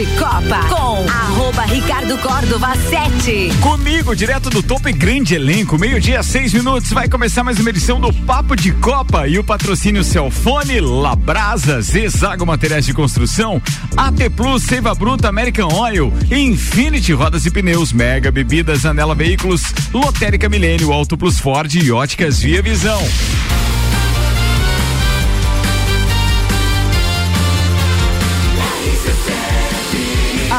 de Copa com arroba Ricardo Córdova 7. Comigo, direto do topo e grande elenco, meio-dia, seis minutos, vai começar mais uma edição do Papo de Copa e o patrocínio Celfone, Labrasa, Zezago Materiais de Construção, AT Plus, Seiva Bruta, American Oil, Infinity Rodas e Pneus, Mega Bebidas, Anela Veículos, Lotérica Milênio, Auto Plus Ford e Óticas Via Visão.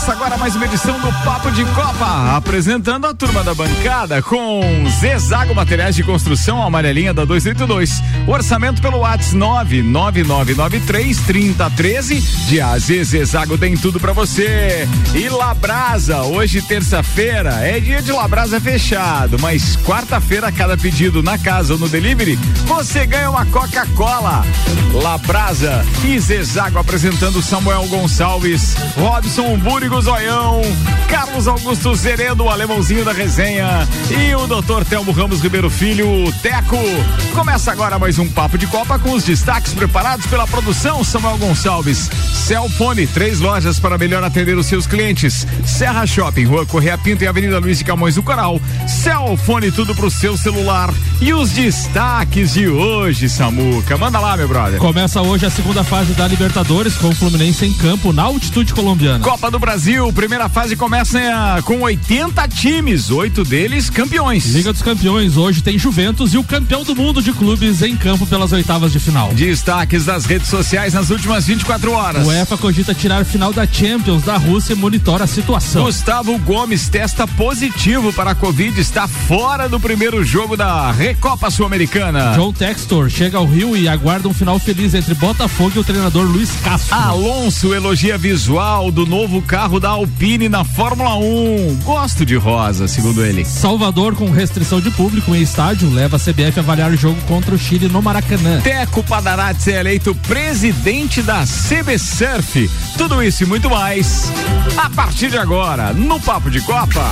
Começa agora mais uma edição do Papo de Copa, apresentando a turma da bancada com Zezago Materiais de Construção, amarelinha da 282. Orçamento pelo WhatsApp 99993 3013. De AZ Zezago tem tudo para você. E Labrasa, hoje terça-feira é dia de Labrasa fechado, mas quarta-feira cada pedido na casa ou no delivery, você ganha uma Coca-Cola. Labrasa e Zezago apresentando Samuel Gonçalves, Robson Búrigo Zoião, Carlos Augusto Zeredo, o alemãozinho da resenha, e o doutor Telmo Ramos Ribeiro Filho, o Teco. Começa agora mais um Papo de Copa com os destaques preparados pela produção Samuel Gonçalves. Celfone, três lojas para melhor atender os seus clientes. Serra Shopping, Rua Correia Pinto e Avenida Luiz de Camões do Coral. Celfone, tudo pro seu celular. E os destaques de hoje, Samuca. Manda lá, meu brother. Começa hoje a segunda fase da Libertadores com o Fluminense em campo na altitude colombiana. Copa do Brasil, primeira fase começa eh, com 80 times, oito deles campeões. Liga dos Campeões, hoje tem Juventus e o campeão do mundo de clubes em campo pelas oitavas de final. Destaques das redes sociais nas últimas 24 horas. O EFA cogita tirar final da Champions da Rússia e monitora a situação. Gustavo Gomes testa positivo para a Covid, está fora do primeiro jogo da Recopa Sul-Americana. John Textor chega ao Rio e aguarda um final feliz entre Botafogo e o treinador Luiz Castro. Alonso elogia visual do novo carro da Alpine na Fórmula 1. Gosto de rosa, segundo ele. Salvador, com restrição de público em estádio, leva a CBF a avaliar o jogo contra o Chile no Maracanã. Teco Padarati é eleito presidente da CB Surf. Tudo isso e muito mais. A partir de agora, no Papo de Copa.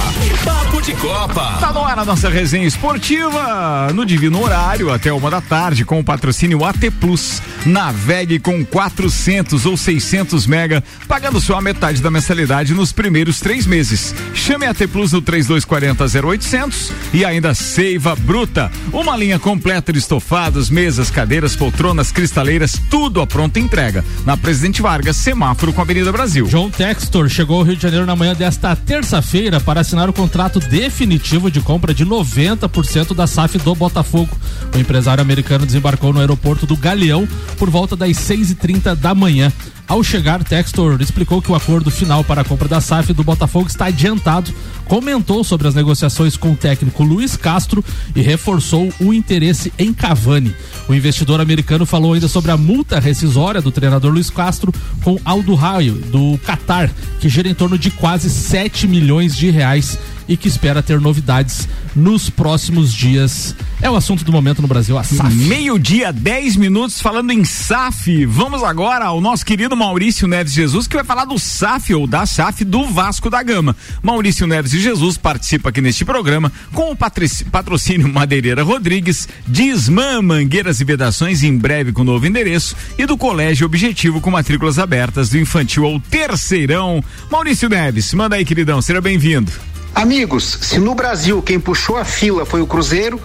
Papo de Copa. Tá no ar a nossa resenha esportiva, no divino horário, até uma da tarde, com o patrocínio AT Plus. Navegue com 400 ou 600 mega, pagando só a metade da mensalidade nos primeiros três meses. Chame a AT Plus no 3240 0800 e ainda Seiva Bruta. Uma linha completa de estofados, mesas, cadeiras, poltronas, cristaleiras, tudo a pronta entrega. Na Presidente Vargas, semáforo com a Avenida Brasil. John Textor chegou ao Rio de Janeiro na manhã desta terça-feira para assinar o contrato definitivo de compra de 90% da SAF do Botafogo. O empresário americano desembarcou no aeroporto do Galeão por volta das 6h30 da manhã. Ao chegar, Textor explicou que o acordo final para a compra da SAF do Botafogo está adiantado, comentou sobre as negociações com o técnico Luiz Castro e reforçou o interesse em Cavani. O investidor americano falou ainda sobre a multa rescisória do treinador Luiz Castro com Aldo Raio, do Qatar, que gira em torno de quase 7 milhões de reais e que espera ter novidades nos próximos dias. É o assunto do momento no Brasil, a SAF. Meio-dia, 10 minutos falando em SAF. Vamos agora ao nosso querido Maurício Neves Jesus, que vai falar do SAF ou da SAF do Vasco da Gama. Maurício Neves Jesus participa aqui neste programa com o patrocínio Madeireira Rodrigues, Disman Mangueiras e Vedações, em breve com novo endereço, e do Colégio Objetivo com matrículas abertas do infantil ao terceirão. Maurício Neves, manda aí, queridão, seja bem-vindo. Amigos, se no Brasil quem puxou a fila foi o Cruzeiro,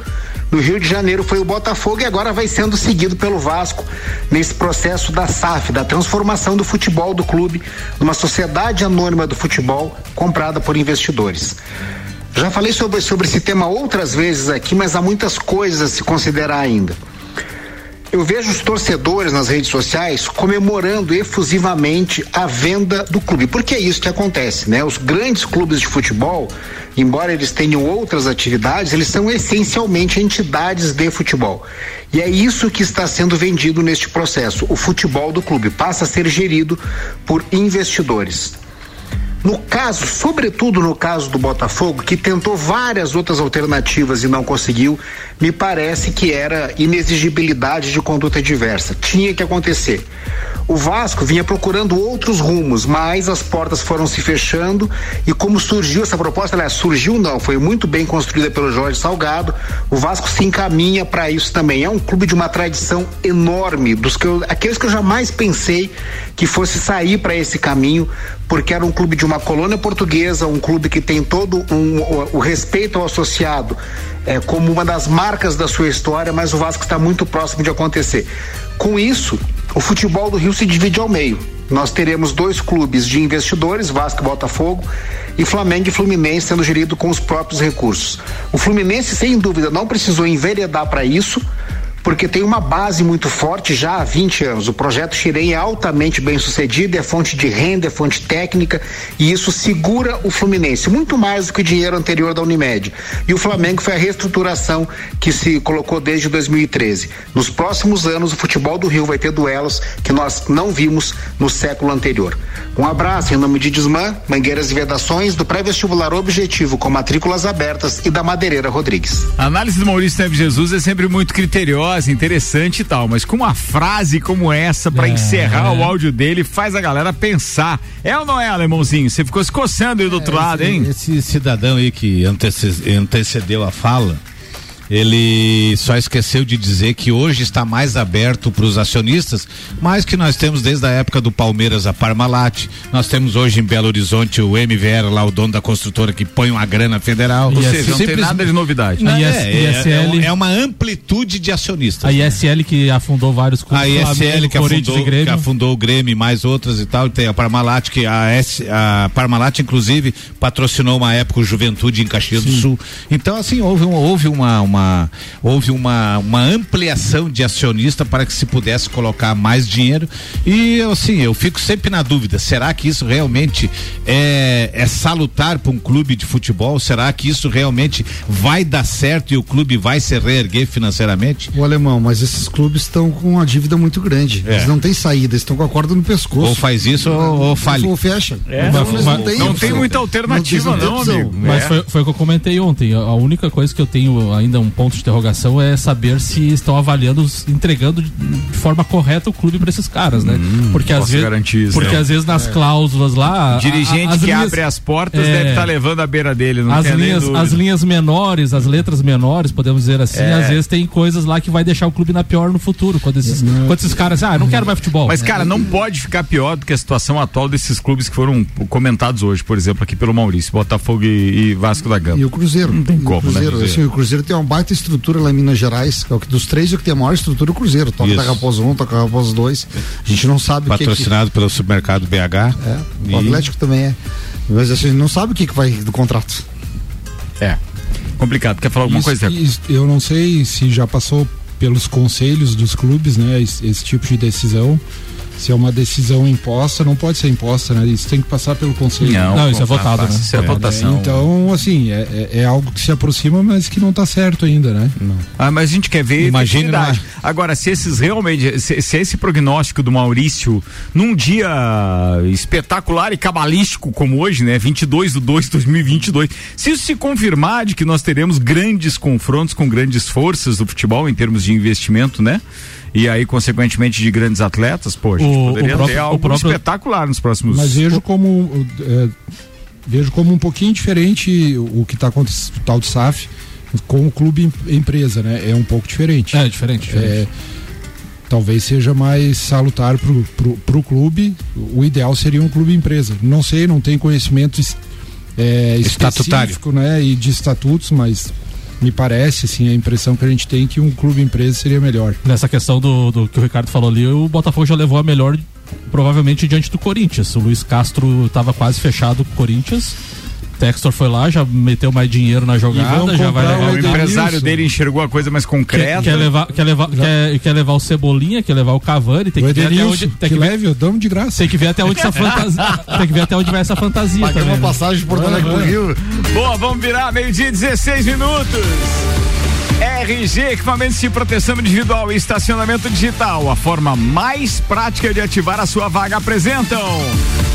no Rio de Janeiro foi o Botafogo e agora vai sendo seguido pelo Vasco nesse processo da SAF, da transformação do futebol do clube numa sociedade anônima do futebol comprada por investidores. Já falei sobre, sobre esse tema outras vezes aqui, mas há muitas coisas a se considerar ainda. Eu vejo os torcedores nas redes sociais comemorando efusivamente a venda do clube, porque é isso que acontece, né? Os grandes clubes de futebol, embora eles tenham outras atividades, eles são essencialmente entidades de futebol. E é isso que está sendo vendido neste processo. O futebol do clube passa a ser gerido por investidores. No caso, sobretudo no caso do Botafogo, que tentou várias outras alternativas e não conseguiu, me parece que era inexigibilidade de conduta diversa. Tinha que acontecer. O Vasco vinha procurando outros rumos, mas as portas foram se fechando e como surgiu essa proposta, ela surgiu não, foi muito bem construída pelo Jorge Salgado. O Vasco se encaminha para isso também. É um clube de uma tradição enorme, dos que eu, aqueles que eu jamais pensei que fosse sair para esse caminho, porque era um clube de uma colônia portuguesa, um clube que tem todo um, o, o respeito ao associado é, como uma das marcas da sua história, mas o Vasco está muito próximo de acontecer. Com isso, o futebol do Rio se divide ao meio. Nós teremos dois clubes de investidores, Vasco e Botafogo, e Flamengo e Fluminense sendo gerido com os próprios recursos. O Fluminense, sem dúvida, não precisou enveredar para isso, porque tem uma base muito forte já há 20 anos. O projeto Xirém é altamente bem sucedido, é fonte de renda, é fonte técnica e isso segura o Fluminense, muito mais do que o dinheiro anterior da Unimed. E o Flamengo foi a reestruturação que se colocou desde 2013. Nos próximos anos, o futebol do Rio vai ter duelos que nós não vimos no século anterior. Um abraço em nome de Desmã, Mangueiras e Vedações, do pré-vestibular Objetivo com matrículas abertas e da Madeireira Rodrigues. A análise do Maurício Neves Jesus é sempre muito criteriosa interessante e tal, mas com uma frase como essa para é, encerrar é. o áudio dele faz a galera pensar. É ou não é, alemãozinho? Você ficou se coçando aí do é, outro esse, lado, hein? Esse cidadão aí que antecedeu a fala, ele só esqueceu de dizer que hoje está mais aberto para os acionistas, mas que nós temos desde a época do Palmeiras a Parmalat, nós temos hoje em Belo Horizonte o MVR lá, o dono da construtora que põe uma grana federal. Ou seja, não tem nada de novidade. Não, é, é, é, é, uma amplitude de acionistas. A ISL que afundou vários clubes. A ISL que afundou, que afundou o Grêmio mais outras e tal, tem a Parmalat que a, S, a Parmalat inclusive patrocinou uma época o Juventude em Caxias Sim. do Sul. Então assim, houve, um, houve uma, uma uma houve uma, uma ampliação de acionista para que se pudesse colocar mais dinheiro. E assim eu fico sempre na dúvida será que isso realmente é, é salutar para um clube de futebol? Será que isso realmente vai dar certo e o clube vai se reerguer financeiramente? O alemão mas esses clubes estão com uma dívida muito grande. É. eles não têm saída estão com a corda no pescoço. Ou faz isso ou, ou fale. ou fecha. É. não, mas, não, tem, não tem muita alternativa não, não, não amigo. mas foi, foi o que eu comentei ontem. A única coisa que eu tenho ainda um ponto de interrogação é saber se estão avaliando, entregando de forma correta o clube para esses caras, né? Hum, porque às vezes, porque às vezes nas é. cláusulas lá, o dirigente a, a, que linhas, abre as portas é, deve estar tá levando a beira dele, não as linhas, as linhas menores, as letras menores, podemos dizer assim, é. às vezes tem coisas lá que vai deixar o clube na pior no futuro, quando esses, quando esses caras, ah, não quero mais futebol. Mas cara, não pode ficar pior do que a situação atual desses clubes que foram comentados hoje, por exemplo, aqui pelo Maurício, Botafogo e, e Vasco da Gama. E o Cruzeiro. Não tem como, né? Cruzeiro, né? Assim, o Cruzeiro tem uma baita estrutura lá em Minas Gerais, que é o que dos três é o que tem a maior estrutura o Cruzeiro. Toca Isso. da Raposa 1, toca da Raposa 2. A gente não sabe Patrocinado que, pelo supermercado BH. É, e... o Atlético também é. Mas a gente não sabe o que, que vai do contrato. É. Complicado. Quer falar alguma isso, coisa? Isso, eu não sei se já passou pelos conselhos dos clubes, né? Esse, esse tipo de decisão se é uma decisão imposta, não pode ser imposta, né? Isso tem que passar pelo conselho. Não, não isso é votado, né? Isso é, é votação. Então, assim, é, é, é, algo que se aproxima, mas que não está certo ainda, né? Não. Ah, mas a gente quer ver Imagina Agora, se esses realmente, se, se, esse prognóstico do Maurício, num dia espetacular e cabalístico como hoje, né? 22 de 2 de 2022, se isso se confirmar de que nós teremos grandes confrontos com grandes forças do futebol em termos de investimento, né? E aí, consequentemente, de grandes atletas, pô, a gente o, poderia o próprio, ter algo próprio... espetacular nos próximos Mas vejo como. É, vejo como um pouquinho diferente o que está acontecendo, o tal de SAF, com o clube empresa, né? É um pouco diferente. É, diferente. diferente. É, talvez seja mais salutar pro, pro, pro clube. O ideal seria um clube empresa. Não sei, não tenho conhecimento é, estatutário né, e de estatutos, mas me parece, assim, a impressão que a gente tem que um clube empresa seria melhor. Nessa questão do, do que o Ricardo falou ali, o Botafogo já levou a melhor, provavelmente diante do Corinthians. O Luiz Castro estava quase fechado com o Corinthians Textor foi lá, já meteu mais dinheiro na jogada, já vai levar. O empresário dele enxergou a coisa mais concreta. Quer, quer levar, quer, levar, quer, quer, levar o Cebolinha, quer levar o Cavani, tem que ver até onde. Tem que, que leve, eu damos de graça. Tem que ver até onde essa fantasia. tem que ver até onde vai essa fantasia. Paguei uma né? passagem de Porto Alegre pro Rio. Boa, vamos virar meio-dia 16 minutos. RG, equipamentos de proteção individual e estacionamento digital. A forma mais prática de ativar a sua vaga apresentam.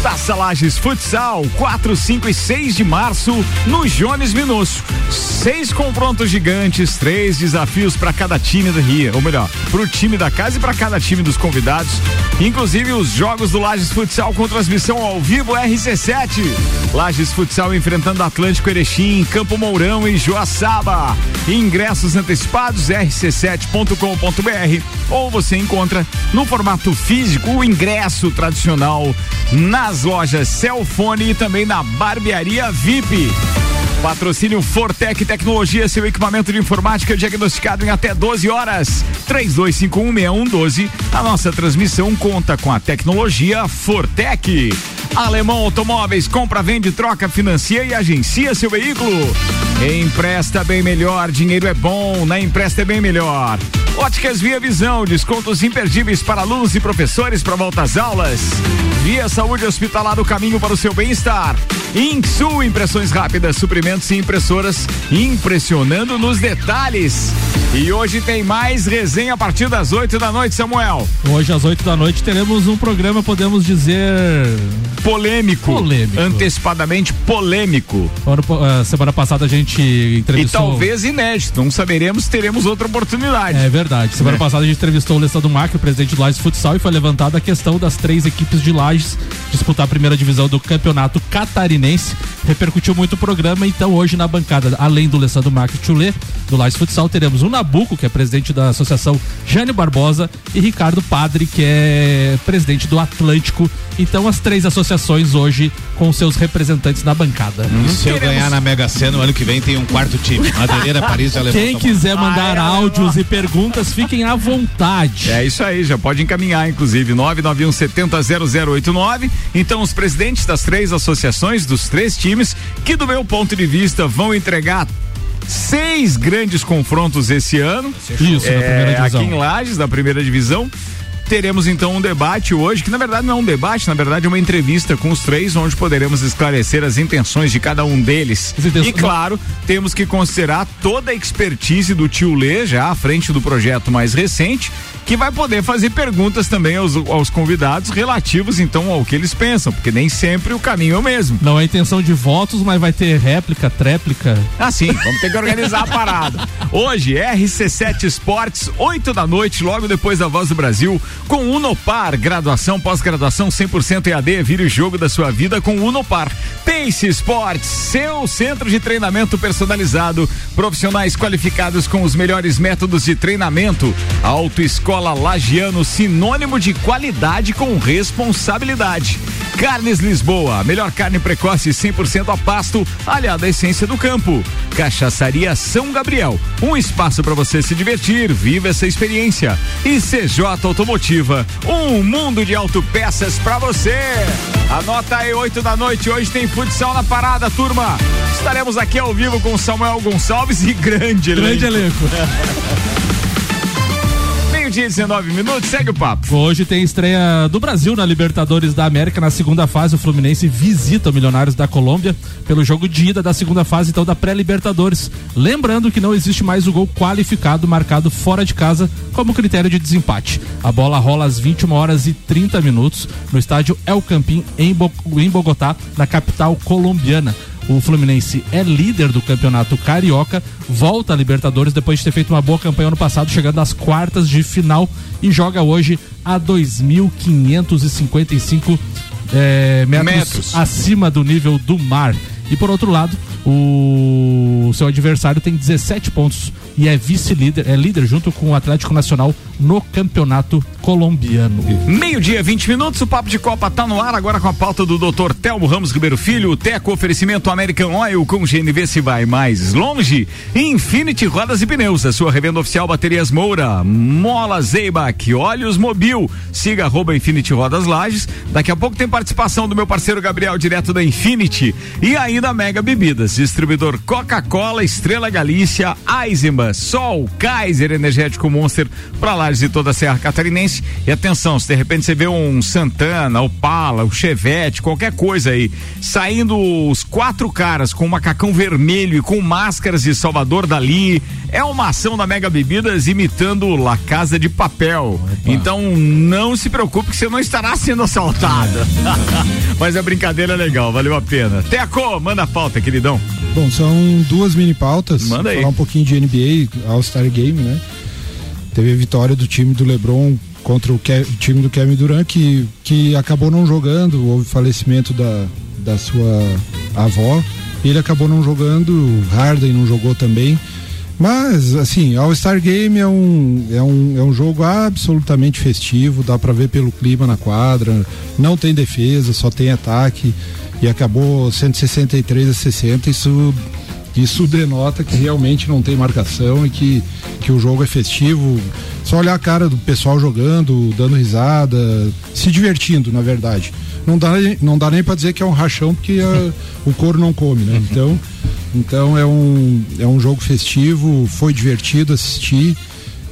Taça Lages Futsal, 4, 5 e 6 de março, no Jones Minosso. Seis confrontos gigantes, três desafios para cada time do Rio, ou melhor, para o time da casa e para cada time dos convidados. Inclusive os jogos do Lages Futsal com transmissão ao vivo RC7. Lages Futsal enfrentando Atlântico Erechim, Campo Mourão e Joaçaba. Ingressos antecipados rc7.com.br ou você encontra no formato físico o ingresso tradicional nas lojas Celfone e também na barbearia VIP. Patrocínio Fortec Tecnologia, seu equipamento de informática diagnosticado em até 12 horas. 32516112. A nossa transmissão conta com a tecnologia Fortec. Alemão Automóveis, compra, vende, troca, financia e agencia seu veículo. Empresta bem melhor, dinheiro é bom, na Empresta é bem melhor. Óticas Via Visão, descontos imperdíveis para alunos e professores para volta às aulas. Via Saúde Hospitalar, o caminho para o seu bem-estar. Insul, impressões rápidas, suprimentos e impressoras, impressionando nos detalhes. E hoje tem mais resenha a partir das 8 da noite, Samuel. Hoje às 8 da noite teremos um programa, podemos dizer. Polêmico. Polêmico. Antecipadamente polêmico. Uh, semana passada a gente entrevistou. E talvez inédito, não saberemos, teremos outra oportunidade. É verdade. Semana é. passada a gente entrevistou o Lessa do Mac, o presidente do Lages Futsal, e foi levantada a questão das três equipes de Lages disputar a primeira divisão do campeonato catarinense. Repercutiu muito o programa, então hoje na bancada, além do Lessa do Mac e Tchulê, do Lages Futsal, teremos o Nabuco, que é presidente da associação Jane Barbosa, e Ricardo Padre, que é presidente do Atlântico. Então as três associações hoje com seus representantes na bancada. Hum, se eu ganhar na Mega Sena, o ano que vem tem um quarto time. Madeireira, Paris e Quem quiser mandar ah, é, áudios e perguntas, fiquem à vontade. É isso aí, já pode encaminhar, inclusive, 991 70 0089. Então, os presidentes das três associações, dos três times, que do meu ponto de vista vão entregar seis grandes confrontos esse ano. Isso, é, na primeira divisão. Aqui em Lages, da primeira divisão. Teremos então um debate hoje, que na verdade não é um debate, na verdade é uma entrevista com os três, onde poderemos esclarecer as intenções de cada um deles. E claro, temos que considerar toda a expertise do tio Lê, já à frente do projeto mais recente, que vai poder fazer perguntas também aos, aos convidados relativos então ao que eles pensam, porque nem sempre o caminho é o mesmo. Não é intenção de votos, mas vai ter réplica, tréplica. Ah, sim, vamos ter que organizar a parada. Hoje, RC7 Esportes, 8 da noite, logo depois da Voz do Brasil, com Unopar, graduação, pós-graduação 100% EAD, vira o jogo da sua vida com Unopar. Pace Esportes, seu centro de treinamento personalizado, profissionais qualificados com os melhores métodos de treinamento, autoescola Escola Lagiano, sinônimo de qualidade com responsabilidade. Carnes Lisboa, melhor carne precoce 100% a pasto, aliada à essência do campo. Cachaçaria São Gabriel, um espaço para você se divertir, viva essa experiência. E CJ Automotiva, um mundo de autopeças para você. Anota aí, 8 da noite, hoje tem futsal na parada, turma. Estaremos aqui ao vivo com Samuel Gonçalves e grande elenco. Grande elenco. Meio-dia 19 minutos, segue o papo. Hoje tem estreia do Brasil na Libertadores da América. Na segunda fase, o Fluminense visita o Milionários da Colômbia pelo jogo de ida da segunda fase, então, da pré-Libertadores. Lembrando que não existe mais o gol qualificado marcado fora de casa como critério de desempate. A bola rola às 21 horas e 30 minutos no estádio El Campín, em Bogotá, na capital colombiana. O Fluminense é líder do campeonato carioca, volta à Libertadores depois de ter feito uma boa campanha ano passado, chegando às quartas de final e joga hoje a 2.555 é, metros, metros acima do nível do mar. E por outro lado, o seu adversário tem 17 pontos e é vice-líder, é líder junto com o Atlético Nacional no campeonato colombiano. Meio-dia, 20 minutos, o Papo de Copa tá no ar agora com a pauta do Dr. Telmo Ramos Ribeiro Filho, o Teco oferecimento American Oil com GNV se vai mais longe. Infinity Rodas e Pneus, a sua revenda oficial Baterias Moura, Mola Zeibach, Olhos Mobil, siga arroba Infinity Rodas Lages. Daqui a pouco tem participação do meu parceiro Gabriel, direto da Infinity. E ainda Mega Bebidas, distribuidor Coca-Cola, Estrela Galícia, Eisenbahn, Sol, Kaiser Energético Monster, pra lá Lages e toda a Serra Catarinense. E atenção, se de repente você vê um Santana, o Pala, o Chevette, qualquer coisa aí, saindo os quatro caras com um macacão vermelho e com máscaras de Salvador Dali, é uma ação da Mega Bebidas imitando La Casa de Papel. Opa. Então não se preocupe que você não estará sendo assaltado. Mas a brincadeira é legal, valeu a pena. Teco, manda a pauta, queridão. Bom, são duas mini pautas. Manda aí. Falar um pouquinho de NBA, All-Star Game, né? Teve a vitória do time do LeBron contra o, Ke time do Kevin Durant, que, que acabou não jogando, houve falecimento da, da sua avó. Ele acabou não jogando, Harden não jogou também. Mas, assim, All-Star Game é um, é, um, é um jogo absolutamente festivo, dá para ver pelo clima na quadra, não tem defesa, só tem ataque, e acabou 163 a 60, isso, isso denota que realmente não tem marcação e que, que o jogo é festivo. Só olhar a cara do pessoal jogando, dando risada, se divertindo, na verdade. Não dá, não dá nem para dizer que é um rachão, porque a, o couro não come, né? Então. Então é um, é um jogo festivo, foi divertido assistir.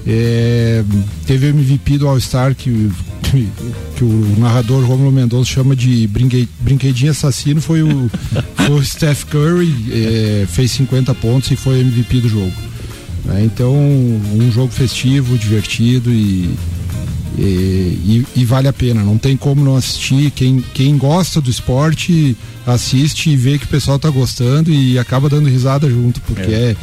É, teve o MVP do All-Star que, que, que, o narrador Romulo Mendonça chama de brinquedinho assassino, foi o, foi o Steph Curry, é, fez 50 pontos e foi MVP do jogo. É, então, um jogo festivo, divertido e, e, e, e, vale a pena, não tem como não assistir. Quem, quem gosta do esporte assiste e vê que o pessoal tá gostando e acaba dando risada junto, porque é, é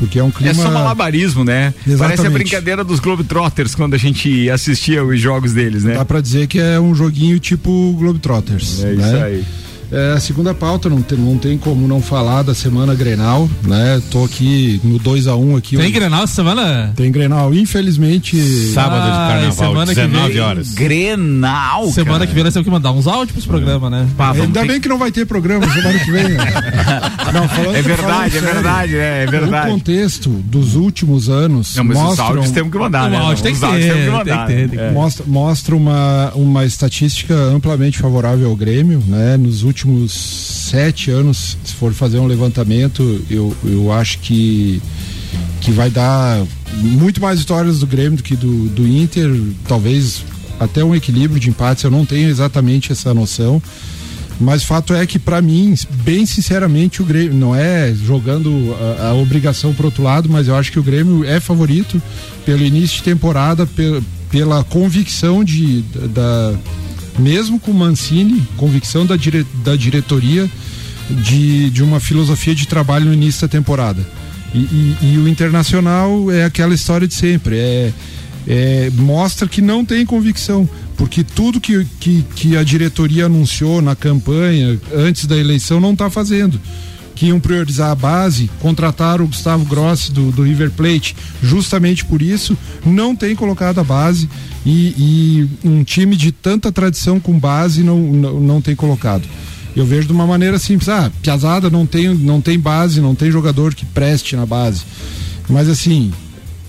porque é um clima. É só malabarismo, né? Exatamente. Parece a brincadeira dos Globetrotters quando a gente assistia os jogos deles, né? Dá pra dizer que é um joguinho tipo Globetrotters. É né? isso aí. É, a segunda pauta, não tem, não tem como não falar da semana Grenal, né? Tô aqui no 2x1 um aqui. Tem Grenal essa semana? Tem Grenal, infelizmente. Sábado de carnaval, semana 19 vem, horas. Grenal, Semana cara. que vem nós temos que mandar uns áudios pros programas, né? Pá, Ainda ter... bem que não vai ter programa semana que vem. Né? não, falando, é verdade, é verdade, é, é verdade. No contexto dos últimos anos. Não, mas mostram... os áudios temos que mandar, né? Áudio tem que ter, mandar, tem que ter. É. Mostra, mostra uma, uma estatística amplamente favorável ao Grêmio, né? Nos últimos últimos sete anos, se for fazer um levantamento, eu, eu acho que, que vai dar muito mais vitórias do Grêmio do que do, do Inter, talvez até um equilíbrio de empates, eu não tenho exatamente essa noção. Mas fato é que, para mim, bem sinceramente, o Grêmio não é jogando a, a obrigação para outro lado, mas eu acho que o Grêmio é favorito pelo início de temporada, pela, pela convicção de, da, mesmo com Mancini, convicção da, dire, da diretoria de, de uma filosofia de trabalho no início da temporada. E, e, e o Internacional é aquela história de sempre, é, é, mostra que não tem convicção, porque tudo que, que, que a diretoria anunciou na campanha antes da eleição não está fazendo que iam priorizar a base, contrataram o Gustavo Grossi do, do River Plate, justamente por isso, não tem colocado a base e, e um time de tanta tradição com base não, não, não tem colocado. Eu vejo de uma maneira simples, ah, Piazada não tem, não tem base, não tem jogador que preste na base. Mas assim,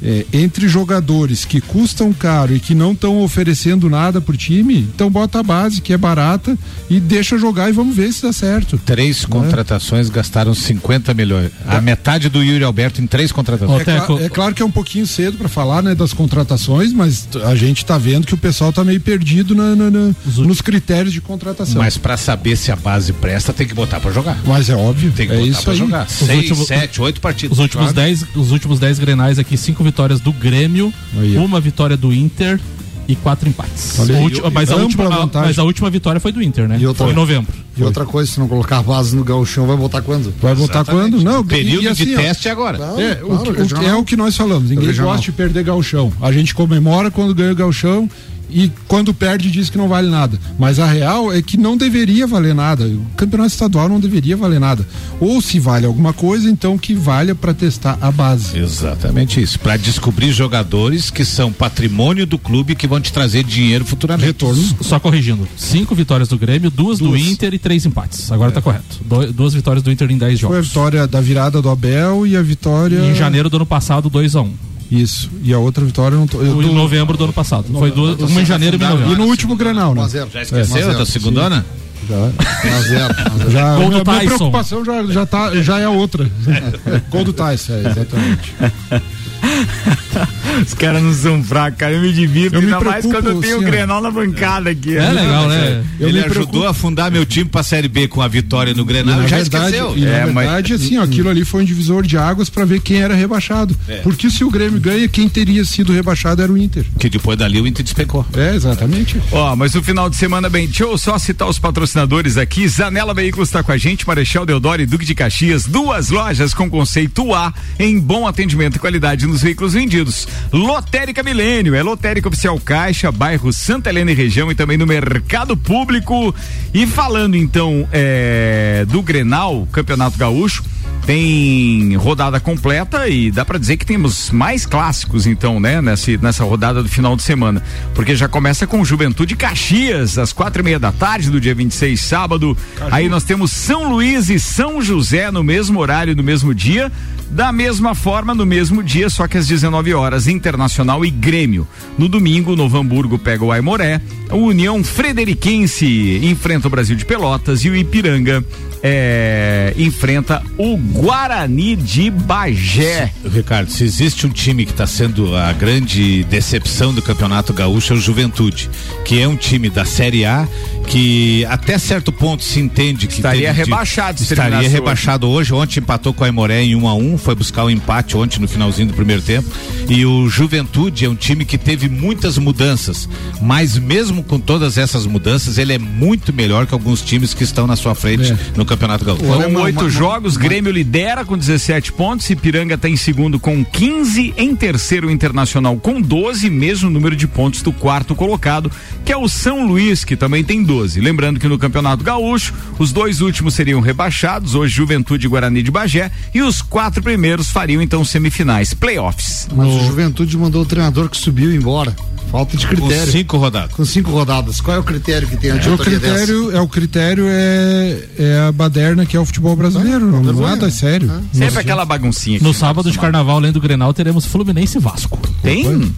é, entre jogadores que custam caro e que não estão oferecendo nada pro time, então bota a base que é barata e deixa jogar e vamos ver se dá certo. Três né? contratações gastaram 50 milhões. A é. metade do Yuri Alberto em três contratações. É, cl é claro que é um pouquinho cedo para falar né, das contratações, mas a gente tá vendo que o pessoal tá meio perdido na, na, na nos critérios de contratação. Mas para saber se a base presta, tem que botar para jogar. Mas é óbvio. Tem que é botar isso pra aí. jogar. Os Seis, últimos, sete, oito partidas. Os últimos, claro. dez, os últimos dez grenais aqui, cinco vitórias do Grêmio, Aí. uma vitória do Inter e quatro empates. Ulti, mas, a última, a, mas a última vitória foi do Inter, né? E outra, foi em novembro. E foi. outra coisa, se não colocar a base no galchão, vai voltar quando? Vai voltar quando? Não, período assim, de teste ó, agora. é, claro, o, o, é o que nós falamos. Ninguém gosta de perder galchão. A gente comemora quando ganha o galchão e quando perde diz que não vale nada. Mas a real é que não deveria valer nada. O campeonato estadual não deveria valer nada. Ou se vale alguma coisa, então que valha para testar a base. Exatamente isso. Para descobrir jogadores que são patrimônio do clube que vão te trazer dinheiro futuramente. Retorno. Só corrigindo: cinco vitórias do Grêmio, duas, duas. do Inter e três empates. Agora é. tá correto. Do, duas vitórias do Inter em dez jogos. Foi a vitória da virada do Abel e a vitória. em janeiro do ano passado, 2 a 1 um. Isso. E a outra vitória não tô, eu Em novembro do ano passado. Foi duas, uma em janeiro e em novembro. E no último Granal, né? Já esqueceu? É. Tá segundona? Já. zero. já Gol do minha, preocupação já, já, tá, já é outra. Gol do Tyson, é, exatamente. Os caras não são fracos, cara. Eu me divirto, eu ainda me mais quando eu tenho o Grenal na bancada aqui. É, legal, né? Eu Ele ajudou a fundar meu time pra Série B com a vitória no Grenal. Já verdade, esqueceu. E é, na verdade, mas... assim, ó, aquilo ali foi um divisor de águas pra ver quem era rebaixado. É. Porque se o Grêmio ganha, quem teria sido rebaixado era o Inter. Que depois dali o Inter despecou. É, exatamente. Ó, mas o final de semana, bem, deixa eu só citar os patrocinadores aqui. Zanela Veículos está com a gente, Marechal Deodoro e Duque de Caxias, duas lojas com conceito A em bom atendimento e qualidade nos veículos vendidos. Lotérica Milênio, é Lotérica Oficial Caixa, bairro Santa Helena e região e também no mercado público. E falando então é, do Grenal, Campeonato Gaúcho, tem rodada completa e dá para dizer que temos mais clássicos então, né, nessa, nessa rodada do final de semana, porque já começa com Juventude Caxias às quatro e meia da tarde do dia 26, sábado. Caju. Aí nós temos São Luís e São José no mesmo horário, no mesmo dia. Da mesma forma, no mesmo dia, só que às 19 horas, Internacional e Grêmio. No domingo, Novo Hamburgo pega o Aimoré, a União Frederiquense enfrenta o Brasil de Pelotas e o Ipiranga é, enfrenta o Guarani de Bagé. Ricardo, se existe um time que está sendo a grande decepção do Campeonato Gaúcho é o Juventude, que é um time da Série A que até certo ponto se entende que estaria rebaixado, de, estaria rebaixado hoje. Ontem empatou com a Imoré em 1 um a 1, um, foi buscar o um empate ontem no finalzinho do primeiro tempo. E o Juventude é um time que teve muitas mudanças, mas mesmo com todas essas mudanças, ele é muito melhor que alguns times que estão na sua frente é. no Campeonato Gaúcho. Foram oito jogos, uma, Grêmio lidera com 17 pontos, Ipiranga está em segundo com 15, em terceiro o Internacional com 12, mesmo número de pontos do quarto colocado, que é o São Luís, que também tem 12. Lembrando que no Campeonato Gaúcho, os dois últimos seriam rebaixados, hoje Juventude e Guarani de Bagé, e os quatro primeiros fariam então semifinais, playoffs. Mas no... o Juventude mandou o treinador que subiu embora. Falta de critério. Com cinco rodadas. Com cinco rodadas. Qual é o critério que tem a é, o critério dessa? É o critério é, é a baderna que é o futebol brasileiro. Ah, não, nada sério. Ah. Sempre aquela baguncinha. No sábado de carnaval, além do Grenal, teremos Fluminense e Vasco. Tem?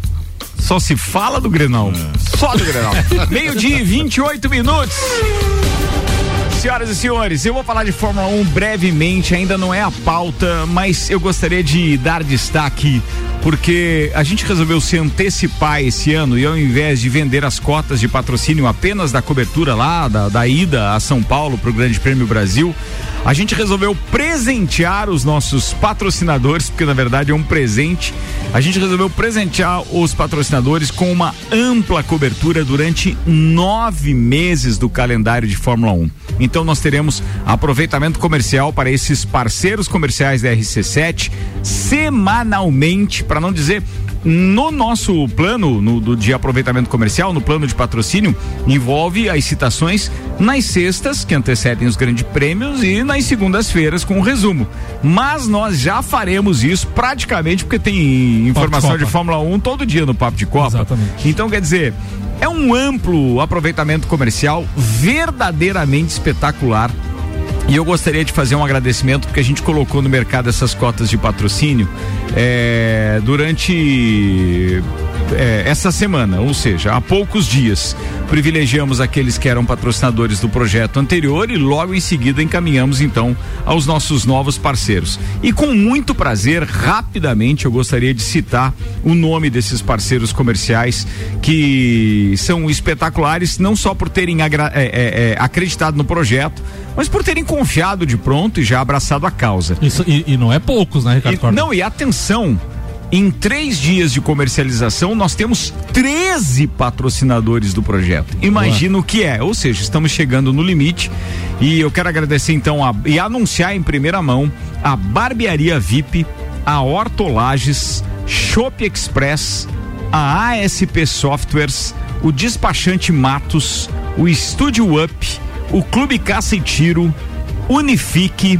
Só se fala do Grenal. É. Só do Grenal. Meio-dia e 28 minutos. Senhoras e senhores, eu vou falar de Fórmula 1 brevemente, ainda não é a pauta, mas eu gostaria de dar destaque porque a gente resolveu se antecipar esse ano e ao invés de vender as cotas de patrocínio apenas da cobertura lá, da, da ida a São Paulo para o Grande Prêmio Brasil, a gente resolveu presentear os nossos patrocinadores, porque na verdade é um presente. A gente resolveu presentear os patrocinadores com uma ampla cobertura durante nove meses do calendário de Fórmula 1. Então nós teremos aproveitamento comercial para esses parceiros comerciais da RC7 semanalmente para não dizer no nosso plano no, do, de aproveitamento comercial, no plano de patrocínio, envolve as citações nas sextas, que antecedem os grandes prêmios, e nas segundas-feiras com o resumo. Mas nós já faremos isso praticamente porque tem informação de, de Fórmula 1 todo dia no Papo de Copa. Exatamente. Então, quer dizer, é um amplo aproveitamento comercial verdadeiramente espetacular e eu gostaria de fazer um agradecimento porque a gente colocou no mercado essas cotas de patrocínio é, durante é, essa semana, ou seja, há poucos dias. Privilegiamos aqueles que eram patrocinadores do projeto anterior e logo em seguida encaminhamos então aos nossos novos parceiros. E com muito prazer, rapidamente, eu gostaria de citar o nome desses parceiros comerciais que são espetaculares, não só por terem é, é, é, acreditado no projeto, mas por terem confiado de pronto e já abraçado a causa. Isso, e, e não é poucos, né, Ricardo? E, não, e atenção, em três dias de comercialização, nós temos 13 patrocinadores do projeto. Imagina o que é. Ou seja, estamos chegando no limite. E eu quero agradecer então a, e anunciar em primeira mão a Barbearia VIP, a Hortolages, Shop Express, a ASP Softwares, o Despachante Matos, o Estúdio Up, o Clube Caça e Tiro, Unifique,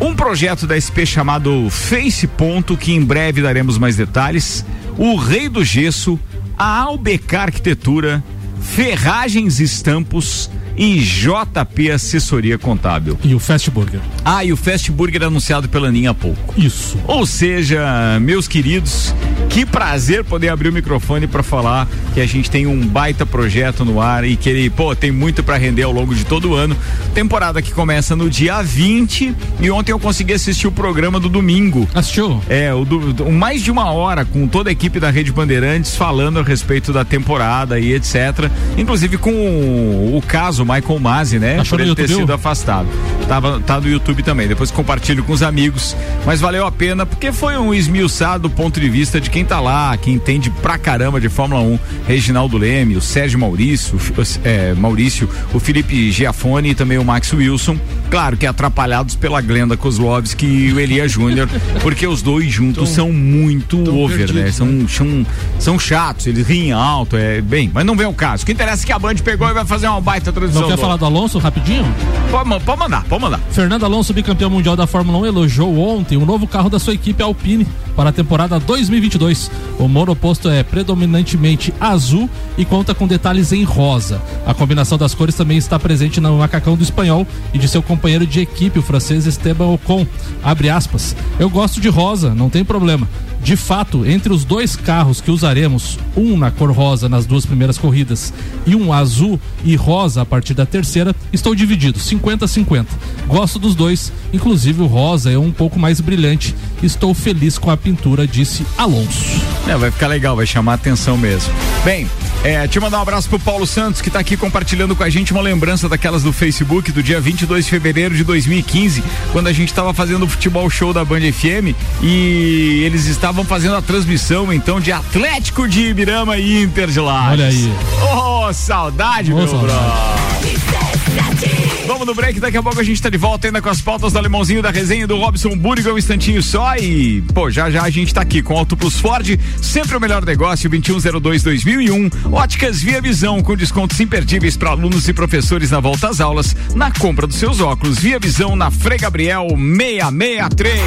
um projeto da SP chamado Face Ponto, que em breve daremos mais detalhes. O Rei do Gesso, a Albecar Arquitetura, Ferragens Estampos e JP Assessoria Contábil. E o Fast Burger. Ah, e o Fast Burger anunciado pela Aninha há pouco. Isso. Ou seja, meus queridos, que prazer poder abrir o microfone para falar que a gente tem um baita projeto no ar e que ele, pô, tem muito para render ao longo de todo o ano. Temporada que começa no dia 20 e ontem eu consegui assistir o programa do domingo. Assistiu? É, o do, mais de uma hora com toda a equipe da Rede Bandeirantes falando a respeito da temporada e etc. Inclusive com o, o caso Michael Masi, né? Achou Por ele ter sido afastado. Tava, tá no YouTube também. Depois compartilho com os amigos. Mas valeu a pena porque foi um esmiuçado ponto de vista de quem tá lá, quem entende pra caramba de Fórmula 1. Reginaldo Leme, o Sérgio Maurício, o, é, Maurício, o Felipe Giafone e também o Max Wilson. Claro que atrapalhados pela Glenda Kozlovski e o Elia Júnior, porque os dois juntos são muito over, perdidos, né? São, são, são chatos, eles riem alto, é bem, mas não vem o caso. O que interessa é que a Band pegou e vai fazer uma baita transmissão. Não quer do- falar do Alonso rapidinho? Pode, pode mandar, pode mandar. Fernando Alonso, bicampeão mundial da Fórmula 1, elogiou ontem o novo carro da sua equipe Alpine para a temporada 2022. O monoposto é predominantemente azul e conta com detalhes em rosa. A combinação das cores também está presente no macacão do espanhol e de seu companheiro de equipe, o francês Esteban Ocon. Abre aspas. Eu gosto de rosa, não tem problema. De fato, entre os dois carros que usaremos, um na cor rosa nas duas primeiras corridas e um azul e rosa a partir da terceira, estou dividido, 50-50. Gosto dos dois, inclusive o rosa é um pouco mais brilhante. Estou feliz com a pintura, disse Alonso. É, vai ficar legal, vai chamar atenção mesmo. Bem, é, deixa eu mandar um abraço pro Paulo Santos, que tá aqui compartilhando com a gente uma lembrança daquelas do Facebook do dia 22 de fevereiro de 2015, quando a gente tava fazendo o futebol show da Band FM e eles estavam fazendo a transmissão então de Atlético de Ibirama e Inter de Lages. Olha aí. Ô, saudade, Ô, meu saudade. bro. Vamos no break, daqui a pouco a gente tá de volta ainda com as pautas do alemãozinho da resenha do Robson Burger, um instantinho só e, pô, já já a gente tá aqui com Auto Plus Ford, sempre o melhor negócio, 2102-2001, óticas Via Visão, com descontos imperdíveis para alunos e professores na volta às aulas, na compra dos seus óculos, Via Visão na Frei Gabriel 663.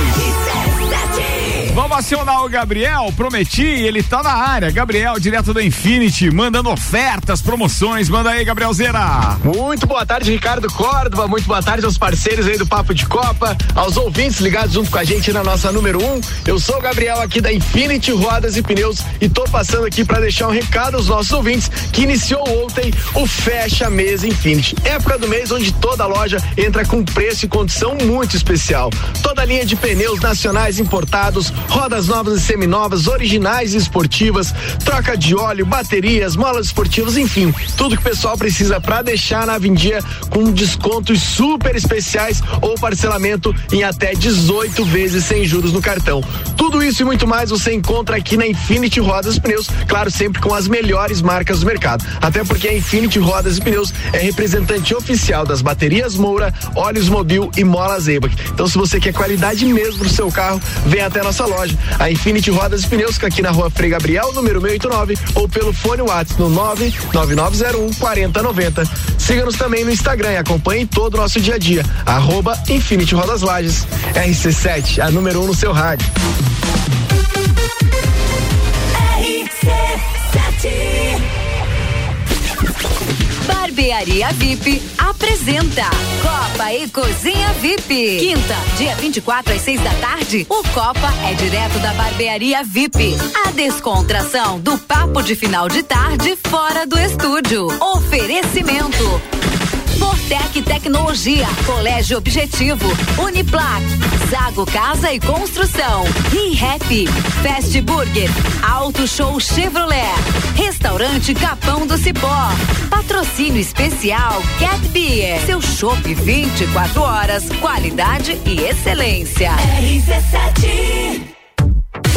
Vamos acionar o Gabriel, prometi, ele tá na área. Gabriel, direto da Infinity, mandando ofertas, promoções. Manda aí, Gabrielzeira. Muito boa tarde, Ricardo Córdova. Muito boa tarde aos parceiros aí do Papo de Copa, aos ouvintes ligados junto com a gente na nossa número 1. Um. Eu sou o Gabriel aqui da Infinity Rodas e Pneus e tô passando aqui para deixar um recado aos nossos ouvintes que iniciou ontem o Fecha Mês Infinity. Época do mês onde toda loja entra com preço e condição muito especial. Toda linha de pneus nacionais importados, rodas novas e seminovas, originais e esportivas, troca de óleo, baterias, molas esportivas, enfim, tudo que o pessoal precisa para deixar na Vindia com descontos super especiais ou parcelamento em até 18 vezes sem juros no cartão. Tudo isso e muito mais você encontra aqui na Infinity Rodas e Pneus, claro, sempre com as melhores marcas do mercado. Até porque a Infinity Rodas e Pneus é representante oficial das baterias Moura, óleos Mobil e molas Eibach. Então, se você quer qualidade mesmo pro seu carro, vem até a nossa loja. A Infinity Rodas e Pneus aqui na rua Frei Gabriel, número 689, ou pelo fone WhatsApp no 99901 4090. Siga-nos também no Instagram e acompanhe todo o nosso dia a dia. Arroba Infinity Rodas Lages. RC7, a número 1 um no seu rádio. Barbearia VIP apresenta Copa e Cozinha VIP. Quinta, dia 24 às 6 da tarde, o Copa é direto da Barbearia VIP. A descontração do papo de final de tarde fora do estúdio. Oferecimento. Fortec Tecnologia, Colégio Objetivo, Uniplac, Zago Casa e Construção, ReHap, Fast Burger, Auto Show Chevrolet, Restaurante Capão do Cipó, Patrocínio Especial Cat Beer, seu chopp 24 horas, qualidade e excelência. RC7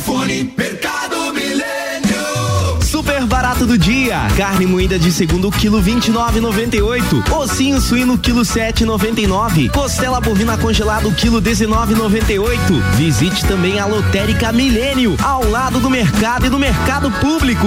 a Cellfone. Mercado Milênio. Super barato do dia. Carne moída de segundo quilo 29,98. Ossinho suíno quilo 7,99. Costela bovina congelado quilo 19,98. Visite também a Lotérica Milênio, ao lado do mercado e do mercado público.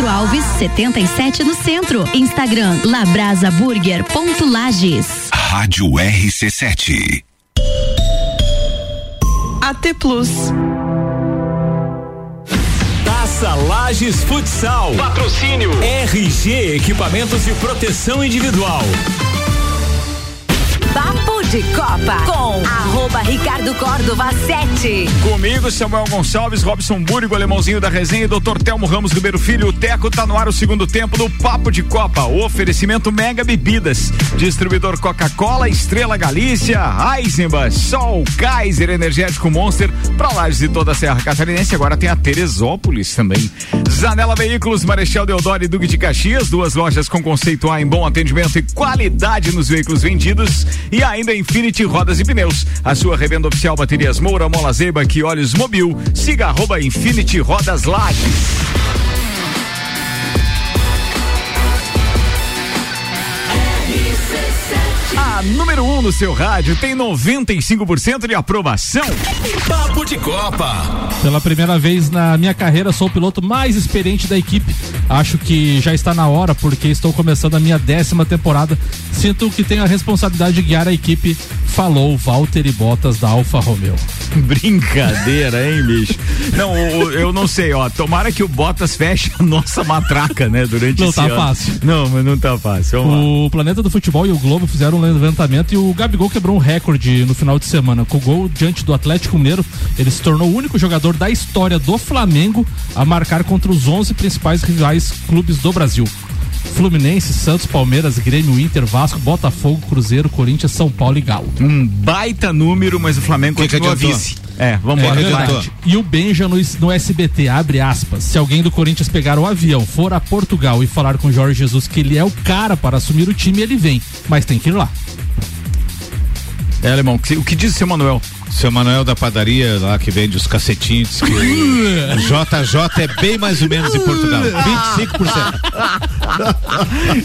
Castro Alves, 77 no centro. Instagram labrasaburger.lages. Rádio RC7. AT Plus. Taça Lages Futsal. Patrocínio RG Equipamentos de Proteção Individual. De Copa com arroba Ricardo Córdova 7. Comigo, Samuel Gonçalves, Robson Búrigo, Alemãozinho da Resenha e Dr. Telmo Ramos Ribeiro Filho. O Teco tá no ar o segundo tempo do Papo de Copa. O oferecimento Mega Bebidas. Distribuidor Coca-Cola, Estrela Galícia, Eisenbahn, Sol, Kaiser, Energético Monster, pra Lages e toda a Serra Catarinense. Agora tem a Teresópolis também. Zanela Veículos, Marechal Deodoro e Duque de Caxias. Duas lojas com conceito A em bom atendimento e qualidade nos veículos vendidos. E ainda Infinity Rodas e Pneus. A sua revenda oficial Baterias Moura, Mola Zeiba, que olhos mobil. Siga arroba Infinity Rodas Lages. A A número 1 um no seu rádio tem 95% de aprovação. Papo de Copa. Pela primeira vez na minha carreira, sou o piloto mais experiente da equipe. Acho que já está na hora, porque estou começando a minha décima temporada. Sinto que tenho a responsabilidade de guiar a equipe. Falou Walter e Bottas da Alfa Romeo. Brincadeira, hein, bicho? Não, eu não sei, ó. Tomara que o Bottas feche a nossa matraca, né, durante Não esse tá ano. fácil. Não, mas não tá fácil. Vamos lá. O Planeta do Futebol e o Globo fizeram um levantamento e o Gabigol quebrou um recorde no final de semana. Com o gol diante do Atlético Mineiro, ele se tornou o único jogador da história do Flamengo a marcar contra os 11 principais rivais clubes do Brasil. Fluminense, Santos, Palmeiras, Grêmio, Inter, Vasco, Botafogo, Cruzeiro, Corinthians, São Paulo e Galo. Um baita número, mas o Flamengo Que que continua adiantou? vice. É, vamos lá. É verdade. E o Benja no, no SBT, abre aspas. Se alguém do Corinthians pegar o avião, for a Portugal e falar com o Jorge Jesus que ele é o cara para assumir o time, ele vem. Mas tem que ir lá. É, Alemão, o que, o que diz o seu Manuel? Seu Manuel da padaria lá que vende os cacetinhos, que o JJ é bem mais ou menos em Portugal. 25%.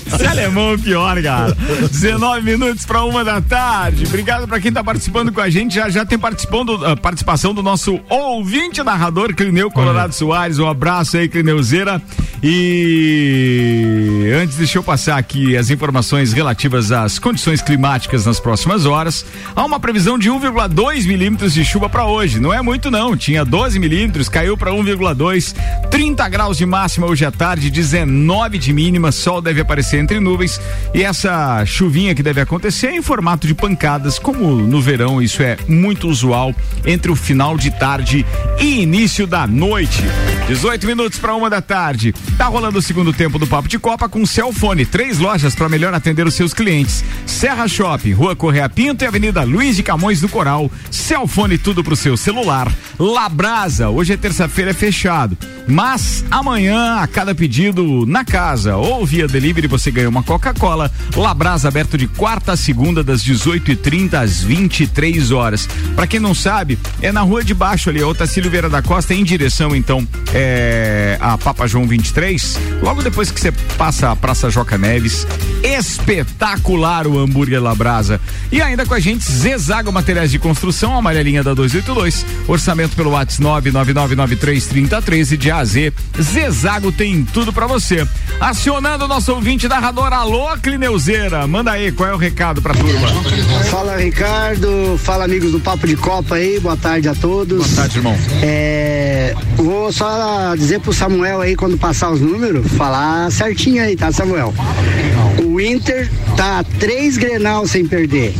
Esse alemão é pior, cara. 19 minutos para uma da tarde. Obrigado para quem tá participando com a gente. Já já tem participando, ah, participação do nosso ouvinte narrador, Clineu Colorado Soares. Um abraço aí, Clineuzeira. E antes, deixa eu passar aqui as informações relativas às condições climáticas nas próximas horas. Há uma previsão de 1,2 milímetros de chuva para hoje. Não é muito, não. Tinha 12 milímetros, caiu para 1,2. 30 graus de máxima hoje à tarde, 19 de mínima. Sol deve aparecer entre nuvens. E essa chuvinha que deve acontecer é em formato de pancadas, como no verão, isso é muito usual entre o final de tarde e início da noite. 18 minutos para uma da tarde. Tá rolando o segundo tempo do Papo de Copa com Celfone. Três lojas para melhor atender os seus clientes: Serra Shopping, Rua Correia Pinto e Avenida Luiz de Camões do Coral. Celfone, tudo pro seu celular. Labrasa, hoje é terça-feira, é fechado. Mas amanhã, a cada pedido na casa ou via delivery, você ganha uma Coca-Cola. Labrasa aberto de quarta a segunda, das 18h30 às 23 horas. Para quem não sabe, é na rua de baixo ali, a Otacílio Vieira da Costa, em direção então é, a Papa João 23. Logo depois que você passa a Praça Joca Neves, espetacular o hambúrguer Labrasa. E ainda com a gente, Zezago Materiais de Construção, amarelinha da 282. Orçamento pelo WhatsApp 999933013 de A a Z. Zezago tem tudo pra você. Acionando o nosso ouvinte narrador, alô, Clineuzeira. Manda aí, qual é o recado pra turma? Fala Ricardo, fala amigos do Papo de Copa aí, boa tarde a todos. Boa tarde, irmão. É, vou só dizer pro Samuel aí, quando passar os números, falar certinho aí, tá, Samuel? O Inter tá três Grenal sem perder.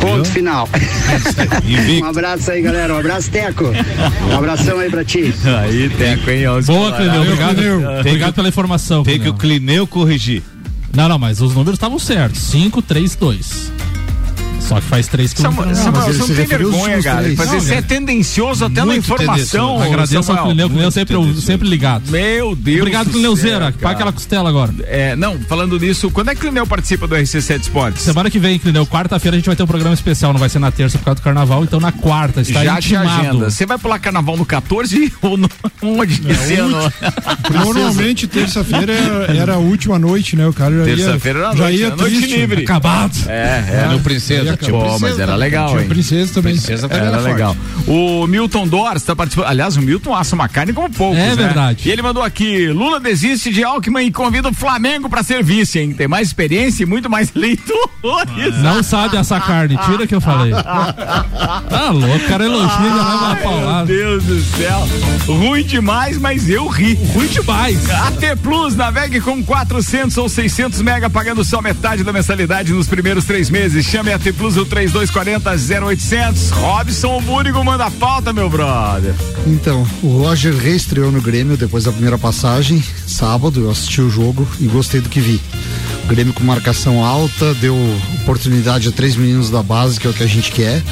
Ponto final. um abraço aí, galera. Um abraço, Teco. Um abração aí pra ti. Aí, Teco, hein? Boa, Clineu. Obrigado, obrigado pela informação. Tem que o Clineu corrigir. Não, não, mas os números estavam certos. 5, 3, 2. Só que faz 3 que Samuel, Samuel, você não tem vergonha, cara. Fazer, você é tendencioso até na informação. Agradeço ao. Clineu, Clineu sempre, sempre ligado. Meu Deus. Obrigado, do Clineuzeira. Paga aquela costela agora. É, não, falando nisso, quando é que o Clineu participa do RC7 Esportes? Semana que vem, Clineu, quarta-feira a gente vai ter um programa especial, não vai ser na terça por causa do carnaval, então na quarta, está Já te intimado. agenda. Você vai pular carnaval no 14 ou no onde esse ano? Normalmente, terça-feira era, era a última noite, né? O cara já ia, Terça-feira era já noite, ia era noite triste, livre. Acabado. É, é. Ah, no Princesa, tinha Pô, Princesa mas era legal, Tinha hein? princesa também. Princesa também Era era legal. O Milton Dors está participando. Aliás, o Milton assa uma carne como poucos, É né? verdade. E ele mandou aqui: Lula desiste de Alckmin e convida o Flamengo para ser vice, hein? Tem mais experiência e muito mais leitores. Não sabe essa carne, tira que eu falei. Tá louco, cara elogia e leva uma Meu paulada. Deus do céu. Ruim demais, mas eu ri. Ruim demais. AT Plus, navegue com 400 ou 600 mega, pagando só metade da mensalidade nos primeiros três meses. Chame a AT Plus no 3240 0800. Robson Búrigo manda a meu brother. Então, o Roger reestreou no Grêmio depois da primeira passagem, sábado, eu assisti o jogo e gostei do que vi. O Grêmio com marcação alta, deu oportunidade a três meninos da base, que é o que a gente quer.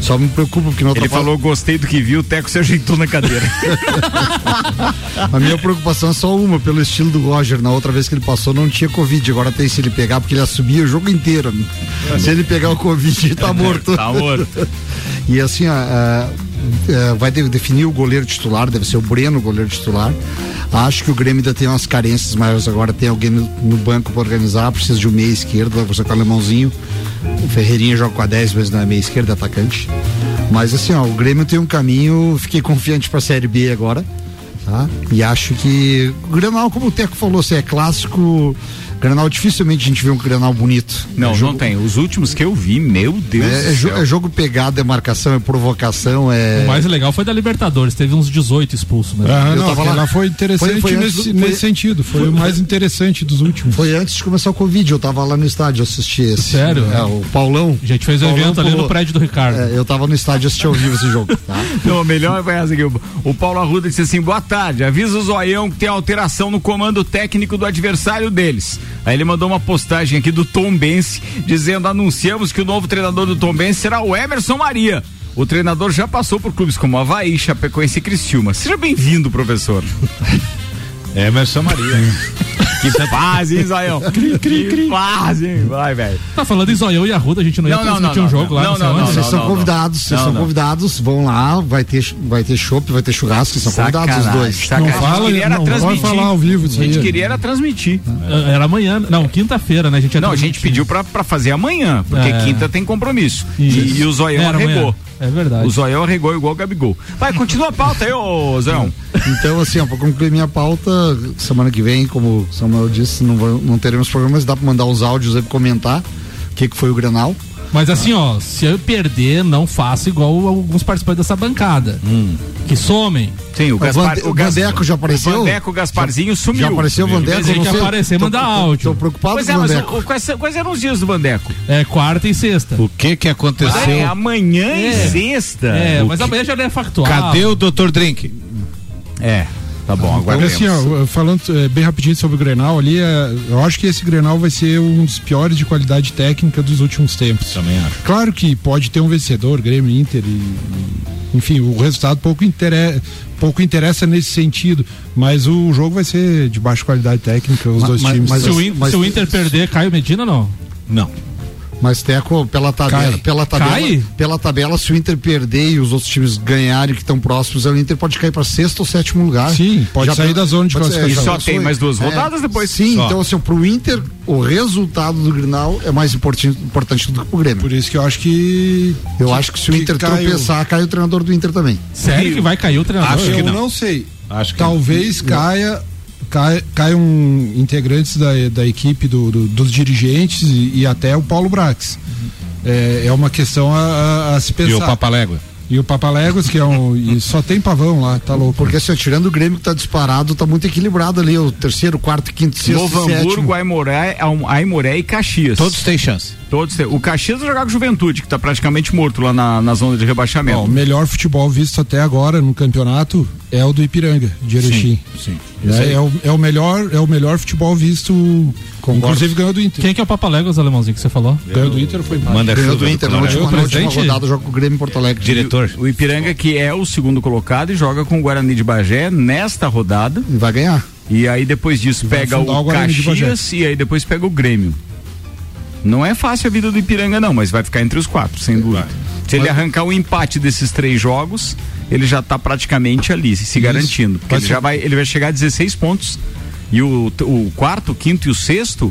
Só me preocupa porque outra Ele falou, gostei do que viu, o Teco se ajeitou na cadeira. A minha preocupação é só uma, pelo estilo do Roger. Na outra vez que ele passou não tinha Covid, agora tem se ele pegar, porque ele assumia o jogo inteiro. Se ele pegar o Covid, tá morto. Tá morto. E assim, a- a- é, vai de- definir o goleiro titular, deve ser o Breno goleiro titular. Acho que o Grêmio ainda tem umas carências maiores agora, tem alguém no, no banco para organizar, precisa de um meia esquerdo, vai você com o alemãozinho. O Ferreirinha joga com a 10, mas não é meia esquerda, atacante. Mas assim, ó, o Grêmio tem um caminho, fiquei confiante para a Série B agora, tá? E acho que o como o Teco falou, se é clássico, Grenal dificilmente a gente vê um Grenal bonito. Não, É não jogo- tem. Os últimos que eu vi, meu Deus é, é do jo- céu. é jogo pegado, é marcação, é provocação, é. O mais legal foi da Libertadores, teve uns 18 expulsos mesmo. Ah, Eu não, tava lá. foi interessante Foi- foi nesse, do- foi- nesse sentido. Foi, o mais interessante dos últimos. Foi antes de começar o Covid, eu tava lá no estádio assistir esse. Sério? É, o Paulão. A gente fez o Paulão evento ali pulou. no prédio do Ricardo. É, eu tava no estádio assistir ao vivo esse jogo, tá? Não, melhor foi essa aqui. O- O Paulo Arruda disse assim: boa tarde, avisa o Zoião que tem alteração no comando técnico do adversário deles. Aí ele mandou uma postagem aqui do Tom Bense dizendo: anunciamos que o novo treinador do Tom Bense será o Emerson Maria. O treinador já passou por clubes como Havaí, Chapecoense e Criciúma. Seja bem-vindo, professor. Emerson Maria. Que fase, hein, Zoião? Que fase, hein? Vai, velho. Tá falando em Zoião e Arruda, a gente não ia Não, transmitir não, um não, jogo não, lá não, não, não? Vocês são não. convidados, vocês são não. convidados, vão lá, vai ter, vai ter chopp, vai ter churrasco, vocês são convidados os dois. Sacanagem. Não fala, a gente queria era não, pode transmitir. falar ao vivo isso A gente aí. queria era transmitir. Era amanhã, não, quinta-feira, né? A gente ia Não, a gente pediu pra, pra fazer amanhã, porque É. quinta tem compromisso. Isso. E, e o Zoião arregou. É verdade. O Zoião arregou igual o Gabigol. Vai, continua a pauta aí, ô Zoião. Então, assim, ó, pra concluir minha pauta, semana que vem, como o Samuel disse, não, vai- não teremos programas, dá pra mandar os áudios aí pra comentar o que, que foi o Grenal. Mas assim, ó, se eu perder, não faça igual alguns participantes dessa bancada. Que somem. Sim, o Gaspar. Vande- o Vandeco já apareceu? O Vandeco, o Gasparzinho sumiu. Já apareceu o Vandeco? Não que aparecer, manda áudio. Tô preocupado Pois com é, o Vandeco. o- o- quais, quais eram os dias do Vandeco? É quarta e sexta. O que que aconteceu? Ah, é amanhã É. e sexta. É, O mas que- amanhã já não é factual. Cadê o Dr. Drink? É, tá bom, Porque agora assim, ó, falando eh, bem rapidinho sobre o Grenal ali, eh, eu acho que esse Grenal vai ser um dos piores de qualidade técnica dos últimos tempos. Também acho. Claro que pode ter um vencedor, Grêmio, Inter e, e- enfim, o resultado pouco interessa, pouco interessa nesse sentido, mas o jogo vai ser de baixa qualidade técnica, os Ma- dois mas- times. mas se, o, mas- se o Inter perder, Caio Medina, não. Não. Mas Teco, pela tabela, pela tabela, Cai? pela tabela, se o Inter perder e os outros times ganharem que estão próximos, o Inter pode cair para sexto ou sétimo lugar. Sim, pode sair da zona de classificação. E só tem mais duas É, rodadas depois? Sim, Só. então assim, pro Inter, o resultado do Grinal é mais importante, importante do que pro Grêmio. Por isso que eu acho que. Eu acho que se o Inter cai o- tropeçar, cai o treinador do Inter também. Sério que vai cair o treinador? Acho que eu não. não sei. Acho que Talvez caia, caia caiam integrantes da, da equipe do- do- dos dirigentes e, e até o Paulo Brax. É, é uma questão a, a- a se pensar. E o Papalégua. E o Papaléguas, que é um. e só tem pavão lá, tá louco. Porque assim, tirando o Grêmio que tá disparado, tá muito equilibrado ali, o terceiro, quarto, quinto, sexto, Novo. Hamburgo, Aimoré, Aimoré e Caxias. Todos têm chance. Todos têm. O Caxias vai jogar com Juventude, que tá praticamente morto lá na, na zona de rebaixamento. O melhor futebol visto até agora no campeonato é o do Ipiranga, de Erechim. Sim. É, é o, é o melhor, é o melhor futebol visto. Inclusive ganhou do Inter. Quem que é o Papaléguas, alemãozinho, que você falou? Ganhou do Inter foi empate? Manda Ganhou do Inter na última, na última rodada, joga com o Grêmio Porto Alegre. Diretor. O Ipiranga, que é o segundo colocado, e joga com o Guarani de Bagé nesta rodada. E vai ganhar. E aí depois disso pega o o Caxias e aí depois pega o Grêmio. Não é fácil a vida do Ipiranga, não, mas vai ficar entre os quatro, sem dúvida. Se ele arrancar o empate desses três jogos, ele já tá praticamente ali, se garantindo. Porque ele já vai, ele vai chegar a 16 pontos. E o, o quarto, o quinto e o sexto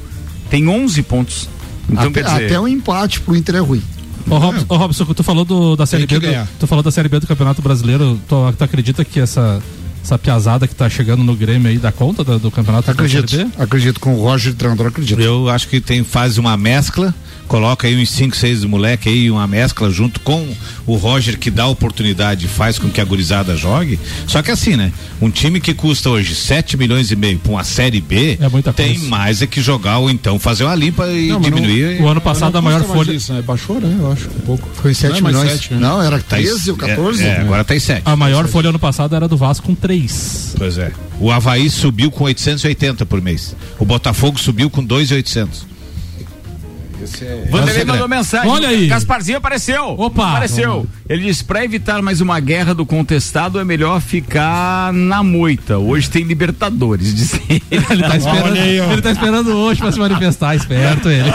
tem 11 pontos. Então até, quer dizer. até um empate pro Inter é ruim. Ô, Robson, ô, Robson, tu falou do, da série B. do- tu falou da série B do Campeonato Brasileiro. Tu, tu acredita que essa, essa piazada que tá chegando no Grêmio aí dá conta do, do campeonato da Acredito. Acredito com o Roger treinador, acredito. Eu acho que tem faz uma mescla, coloca aí uns 5, 6 moleque aí, uma mescla junto com o Roger que dá oportunidade, faz com que a gurizada jogue. Só que assim, né? Um time que custa hoje 7 milhões e meio para uma série B, É muita tem coisa. mais é que jogar ou então fazer uma limpa e Não, diminuir. O ano passado a Não maior folha. Isso, né? Baixou, né? Eu acho, um pouco. Foi 7 Não é milhões. sete, né? Não, era Tá em- 13 ou 14. É, é, agora tá em 7. A maior folha ano passado era do Vasco com 3. Pois é. O Havaí subiu com 880 por mês. O Botafogo subiu com 2,800. Vanderlei mandou mensagem. Olha aí. Gasparzinho apareceu. Opa. Apareceu. Ele disse: pra evitar mais uma guerra do contestado, é melhor ficar na moita. Hoje tem Libertadores, disse ele. Ele tá esperando, aí, ele tá esperando hoje pra se manifestar, esperto ele.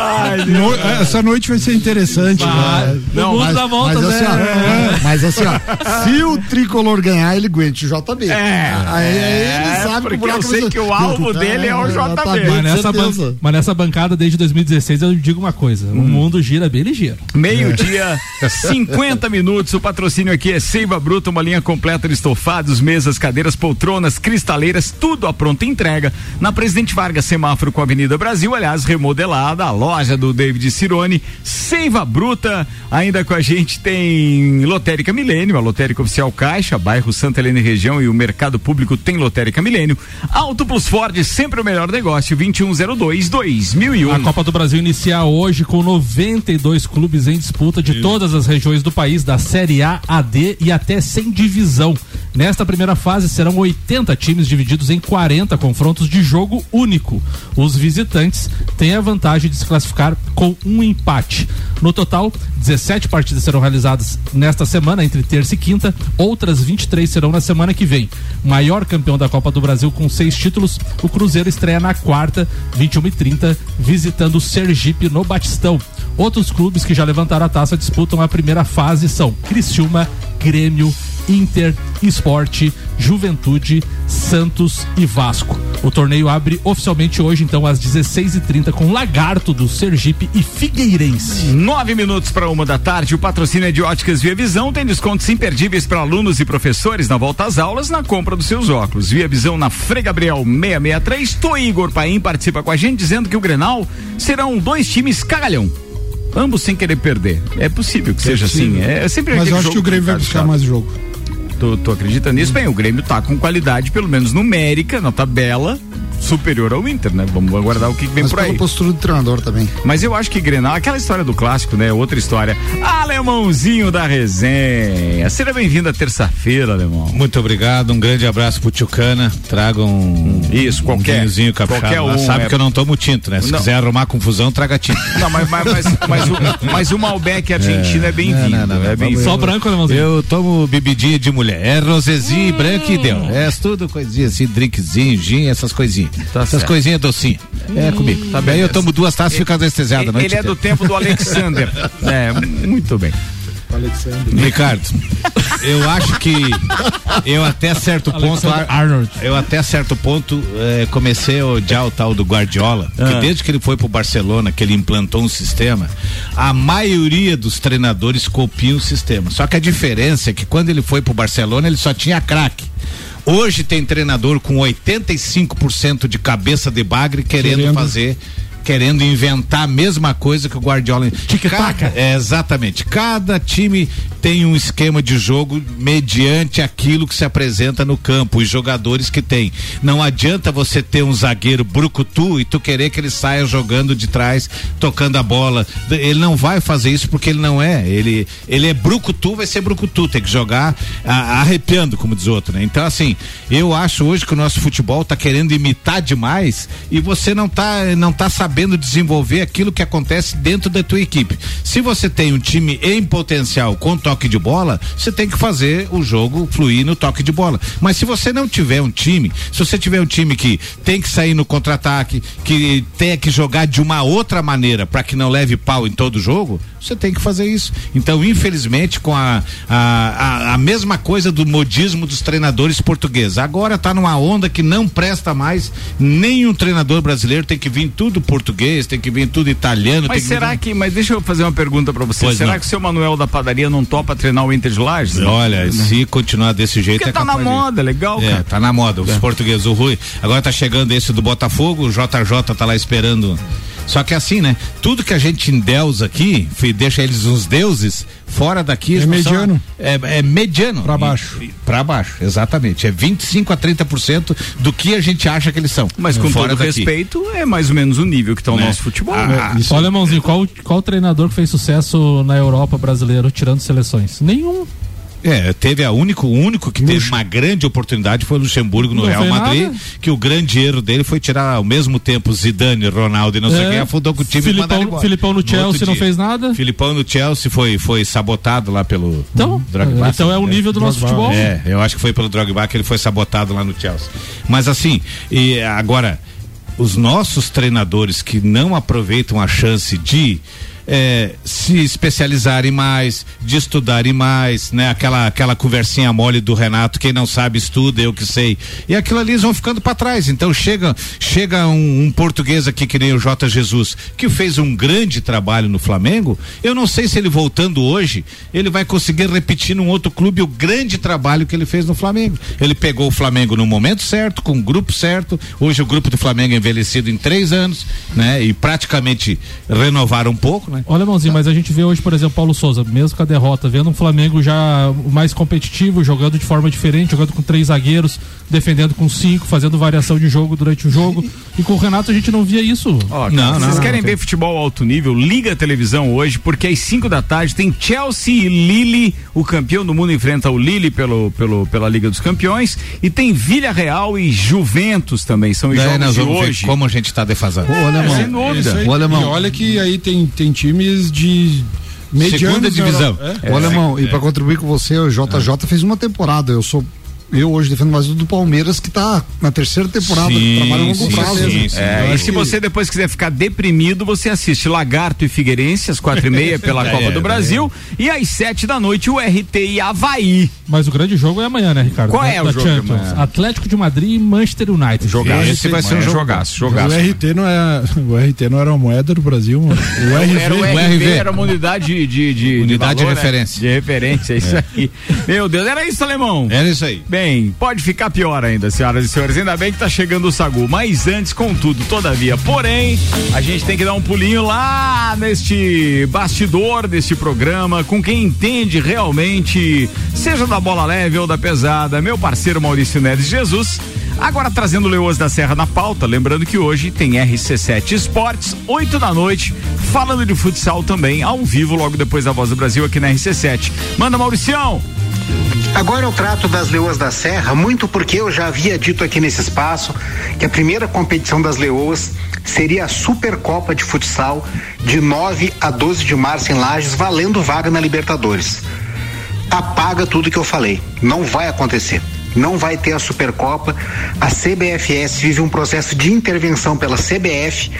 No- essa noite vai ser interessante. Vai. né? No mundo dá voltas, mas, assim, né? ó, É. mas assim, ó, se o tricolor ganhar, ele aguente o JB. É. Aí, aí ele sabe porque que o eu sei que o alvo dele é o JB. Mas nessa, ban- mas nessa bancada desde 2016 eu digo uma coisa: o mundo gira bem ligeiro. Meio-dia, 50 minutos. O patrocínio aqui é Seiva Bruta, uma linha completa de estofados, mesas, cadeiras, poltronas, cristaleiras, tudo à pronta entrega. Na Presidente Vargas, semáforo com a Avenida Brasil, aliás, remodelada, a loja do David Cirone. Seiva Bruta, ainda com a gente tem Lotérica Milênio, a Lotérica Oficial Caixa, bairro Santa Helena e região e o Mercado Público tem Lotérica Milênio. Auto Plus Ford, sempre o melhor negócio, 2102 2001. A Copa do Brasil inicia hoje com 92 clubes em disputa de todas as regiões do país, da Série A, AD e até sem divisão. Nesta primeira fase serão 80 times divididos em 40 confrontos de jogo único. Os visitantes têm a vantagem de se classificar com um empate. No total, 17 partidas serão realizadas nesta semana, entre terça e quinta, outras 23 serão na semana que vem. Maior campeão da Copa do Brasil com seis títulos, o Cruzeiro estreia na quarta, 21 e 30, visitando o Sergipe no Batistão. Outros clubes que já levantaram a taça disputam a primeira fase são Criciúma, Grêmio, Inter, Esporte, Juventude, Santos e Vasco. O torneio abre oficialmente hoje, então, às 16h30, com Lagarto do Sergipe e Figueirense. Nove minutos para uma da tarde. O patrocínio é de Óticas Via Visão tem descontos imperdíveis para alunos e professores na volta às aulas na compra dos seus óculos. Via Visão na Frei Gabriel 663. Tô Igor Paim participa com a gente dizendo que o Grenal serão dois times cagalhão. Ambos sem querer perder. É possível que seja assim. É, é sempre Mas eu acho jogo que o Grêmio vai buscar mais jogo. Tu, tu acredita nisso? Bem, o Grêmio tá com qualidade, pelo menos numérica, na tabela, superior ao Inter, né? Vamos aguardar o que vem Mas por aí. pela postura do treinador também. Mas eu acho que Grenal, aquela história do clássico, né? Outra história. Alemãozinho da resenha. Seja bem-vindo à terça-feira, Alemão. Muito obrigado, um grande abraço pro Tchucana. Traga um. Isso, um qualquer- vinhozinho capixaba. qualquer lá. um, Sabe é. que eu não tomo tinto, né? Se Não. quiser arrumar confusão, traga tinto. Não, mas, mas, mas, mas, o, mas o Malbec argentino é, bem-vindo. Não, não, não, é bem Só branco, Alemãozinho? Eu tomo bebidinha de mulher. É rosezinho, Hum. branco e deu. É tudo coisinha assim, drinkzinho, gin, essas coisinhas. Tá essas certo. coisinhas docinhas. É comigo. Tá bem, eu tomo duas taças e fico anestesiado noite Ele é do tempo do Alexander. é, muito bem. Ricardo, eu acho que eu até certo ponto Alexander Arnold. eu até certo ponto eh, comecei a odiar o tal do Guardiola, Ah. porque desde que ele foi pro Barcelona, que ele implantou um sistema, a maioria dos treinadores copiam o sistema. Só que a diferença é que quando ele foi pro Barcelona, ele só tinha craque. Hoje tem treinador com 85% de cabeça de bagre querendo, Querendo. fazer querendo inventar a mesma coisa que o Guardiola. Cada, é, exatamente. Cada time tem um esquema de jogo mediante aquilo que se apresenta no campo, os jogadores que tem. Não adianta você ter um zagueiro brucutu e tu querer que ele saia jogando de trás, tocando a bola. Ele não vai fazer isso porque ele não é. Ele, ele é brucutu, vai ser brucutu, tem que jogar a- arrepiando, como diz outro, né? Então, assim, eu acho hoje que o nosso futebol tá querendo imitar demais e você não tá, não tá sabendo desenvolver aquilo que acontece dentro da tua equipe. Se você tem um time em potencial com toque de bola, você tem que fazer o jogo fluir no toque de bola. Mas se você não tiver um time, se você tiver um time que tem que sair no contra-ataque, que tenha que jogar de uma outra maneira para que não leve pau em todo jogo, você tem que fazer isso. Então, infelizmente, com a, a, a, a mesma coisa do modismo dos treinadores portugueses. Agora tá numa onda que não presta mais. Nenhum treinador brasileiro tem que vir tudo português, tem que vir tudo italiano. Mas será vir... que, mas deixa eu fazer uma pergunta pra você. Pois será não. que o seu Manuel da padaria não topa treinar o Inter de Lages? Olha, se continuar desse jeito Porque é tá na capaz de- moda, legal, É, cara. tá na moda, os portugueses, o Rui. Agora tá chegando esse do Botafogo, o JJ tá lá esperando. Só que assim, né? Tudo que a gente endeusa aqui, deixa eles uns deuses, fora daqui. É não são- mediano. é, é mediano. Pra E- baixo. e- Pra baixo, exatamente. É 25 a 30% do que a gente acha que eles são. Mas com fora todo daqui. respeito, é mais ou menos o nível que tá o Né? nosso futebol. Ah, né? Olha, irmãozinho, qual, qual treinador que fez sucesso na Europa brasileiro tirando seleções? Nenhum. É, teve a único, o único que teve uma grande oportunidade foi o Luxemburgo no Não Real Madrid, nada. que o grande erro dele foi tirar ao mesmo tempo Zidane, Ronaldo e não sei É. quem, afundou com o time e Filipão- embora. Filipão no outro Chelsea não fez nada. Filipão no Chelsea foi, foi sabotado lá pelo Então, Drogba. então é o nível do nosso futebol. É, eu acho que foi pelo Drogba que ele foi sabotado lá no Chelsea. Mas assim, e agora, os nossos treinadores que não aproveitam a chance de eh, se especializarem mais, de estudarem mais, né? Aquela, aquela conversinha mole do Renato, quem não sabe estuda, eu que sei. E aquilo ali eles vão ficando para trás. Então chega, chega um, um português aqui que nem o J. Jesus, que fez um grande trabalho no Flamengo. Eu não sei se ele voltando hoje, ele vai conseguir repetir num outro clube o grande trabalho que ele fez no Flamengo. Ele pegou o Flamengo no momento certo, com o grupo certo. Hoje o grupo do Flamengo é envelhecido em três anos, né? E praticamente renovaram um pouco, né? Olha, Mãozinho, mas a gente vê hoje, por exemplo, Paulo Souza, mesmo com a derrota, vendo um Flamengo já mais competitivo, jogando de forma diferente, jogando com três zagueiros, defendendo com cinco, fazendo variação de jogo durante o jogo. E com o Renato a gente não via isso. Ó, cara, vocês querem ver futebol alto nível? Liga a televisão hoje, porque às 5 da tarde tem Chelsea e Lille, o campeão do mundo enfrenta o Lille pelo, pelo, pela Liga dos Campeões, e tem Vila Real e Juventus também, são os Daí jogos nós de hoje. como a gente está defasado. Ô, alemão, sem dúvida. Aí. O alemão. E olha que aí tem, tem times de medianos Segunda na divisão. Europa. Ô, Alemão, e pra contribuir com você, o JJ fez uma temporada. Eu sou. Eu hoje defendo mais o do Palmeiras, que tá na terceira temporada, trabalha a longo prazo. É, e se você depois quiser ficar deprimido, você assiste Lagarto e Figueirense às quatro e meia pela É, Copa do é. Brasil e às sete da noite o RT e Havaí. Mas o grande jogo é amanhã, né, Ricardo? Qual é o da jogo de Champions. Atlético de Madrid e Manchester United. Jogaço. Esse vai ser um é jogaço, jogaço. O RT não é. O RT não era a moeda do Brasil, mano. O RV. Era o RV, era uma unidade de, de, de Unidade de valor, né? referência. De referência, é isso aí. Meu Deus, era isso, alemão? Era isso aí. Bem, pode ficar pior ainda, senhoras e senhores. Ainda bem que tá chegando o Sagu. Mas antes, contudo, todavia, porém, a gente tem que dar um pulinho lá neste bastidor deste programa, com quem entende realmente, seja da bola leve ou da pesada, meu parceiro Maurício Neves Jesus. Agora trazendo o Leoas da Serra na pauta, lembrando que hoje tem RC7 Esportes, 8 da noite, falando de futsal também, ao vivo, logo depois da Voz do Brasil aqui na RC7. Manda, Mauricião! Agora eu trato das Leoas da Serra, muito porque eu já havia dito aqui nesse espaço que a primeira competição das Leoas seria a Supercopa de Futsal de 9 a 12 de março em Lages, valendo vaga na Libertadores. Apaga tudo que eu falei. Não vai acontecer. Não vai ter a Supercopa. A CBFS vive um processo de intervenção pela CBF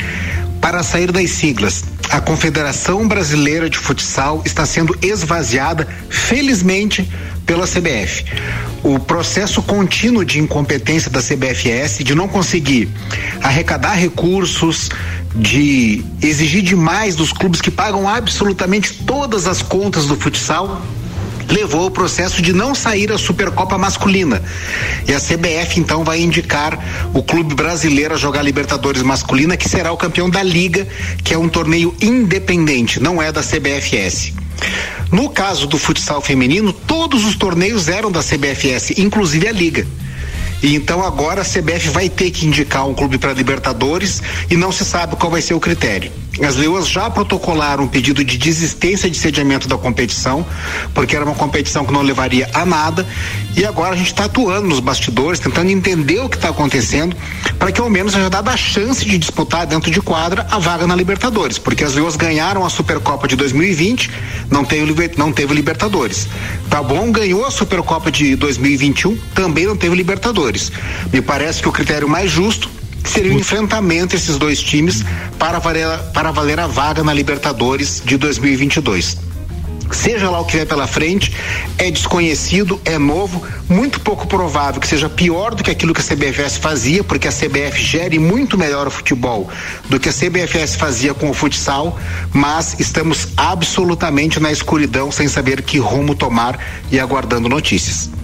para sair das siglas. A Confederação Brasileira de Futsal está sendo esvaziada, felizmente, pela CBF. O processo contínuo de incompetência da CBFS, de não conseguir arrecadar recursos, de exigir demais dos clubes que pagam absolutamente todas as contas do futsal, levou ao processo de não sair a Supercopa masculina. E a CBF então vai indicar o clube brasileiro a jogar Libertadores masculina, que será o campeão da liga, que é um torneio independente, não é da CBFS. No caso do futsal feminino, todos os torneios eram da CBFS, inclusive a liga. E então agora a CBF vai ter que indicar um clube para Libertadores e não se sabe qual vai ser o critério. As Leoas já protocolaram um pedido de desistência de sediamento da competição, porque era uma competição que não levaria a nada, e agora a gente está atuando nos bastidores, tentando entender o que está acontecendo, para que ao menos seja dada a chance de disputar dentro de quadra a vaga na Libertadores, porque as Leoas ganharam a Supercopa de 2020, não teve, não teve Libertadores. Taboão ganhou a Supercopa de 2021, também não teve Libertadores. Me parece que o critério mais justo seria o enfrentamento esses dois times para valer, para valer a vaga na Libertadores de 2022. Seja lá o que vier pela frente, é desconhecido, é novo, muito pouco provável que seja pior do que aquilo que a CBFS fazia, porque a CBF gere muito melhor o futebol do que a CBFS fazia com o futsal, mas estamos absolutamente na escuridão, sem saber que rumo tomar e aguardando notícias.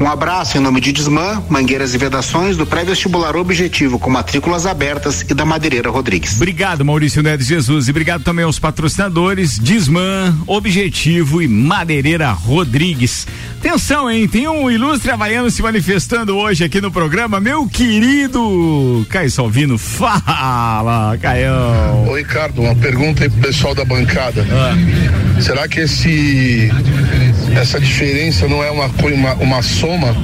Um abraço em nome de Desmã, Mangueiras e Vedações, do pré-vestibular Objetivo, com matrículas abertas e da Madeireira Rodrigues. Obrigado, Maurício Neves Jesus. E obrigado também aos patrocinadores Disman, Objetivo e Madeireira Rodrigues. Atenção, hein? Tem um ilustre havaiano se manifestando hoje aqui no programa. Meu querido Caio Salvino, fala, Caião. Ô, Ricardo, uma pergunta aí pro pessoal da bancada. Ah. Será que esse essa diferença não é uma, uma, uma soma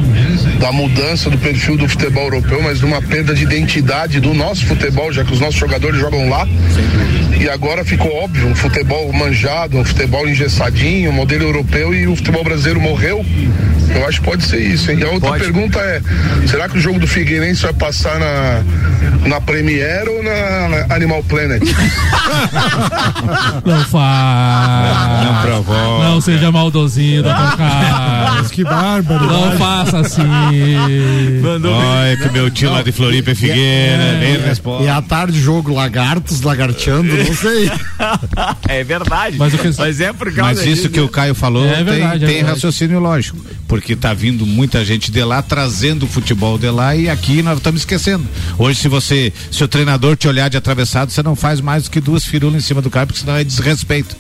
da mudança do perfil do futebol europeu, mas de uma perda de identidade do nosso futebol, já que os nossos jogadores jogam lá? E agora ficou óbvio, um futebol manjado, um futebol engessadinho, um modelo europeu e o futebol brasileiro morreu? Eu acho que pode ser isso, hein? E a outra pergunta é: será que o jogo do Figueirense vai passar na, na Premiere ou na, Animal Planet? Não faz. Não provoca. Não seja maldosinho, doutor Carlos. Que bárbaro. Não faça assim. Mandou Olha que meu tio lá de Floripa é Figueira, nem responde. E à tarde jogo lagartos, lagarteando, não sei. é verdade. Mas o que- Mas é por causa Mas isso disso. que o Caio falou É tem, verdade, é tem raciocínio lógico. Porque tá vindo muita gente de lá, trazendo o futebol de lá e aqui nós estamos esquecendo. Hoje, se você, se o treinador te olhar de atravessado, você não faz mais do que duas firulas em cima do cara, porque senão é desrespeito.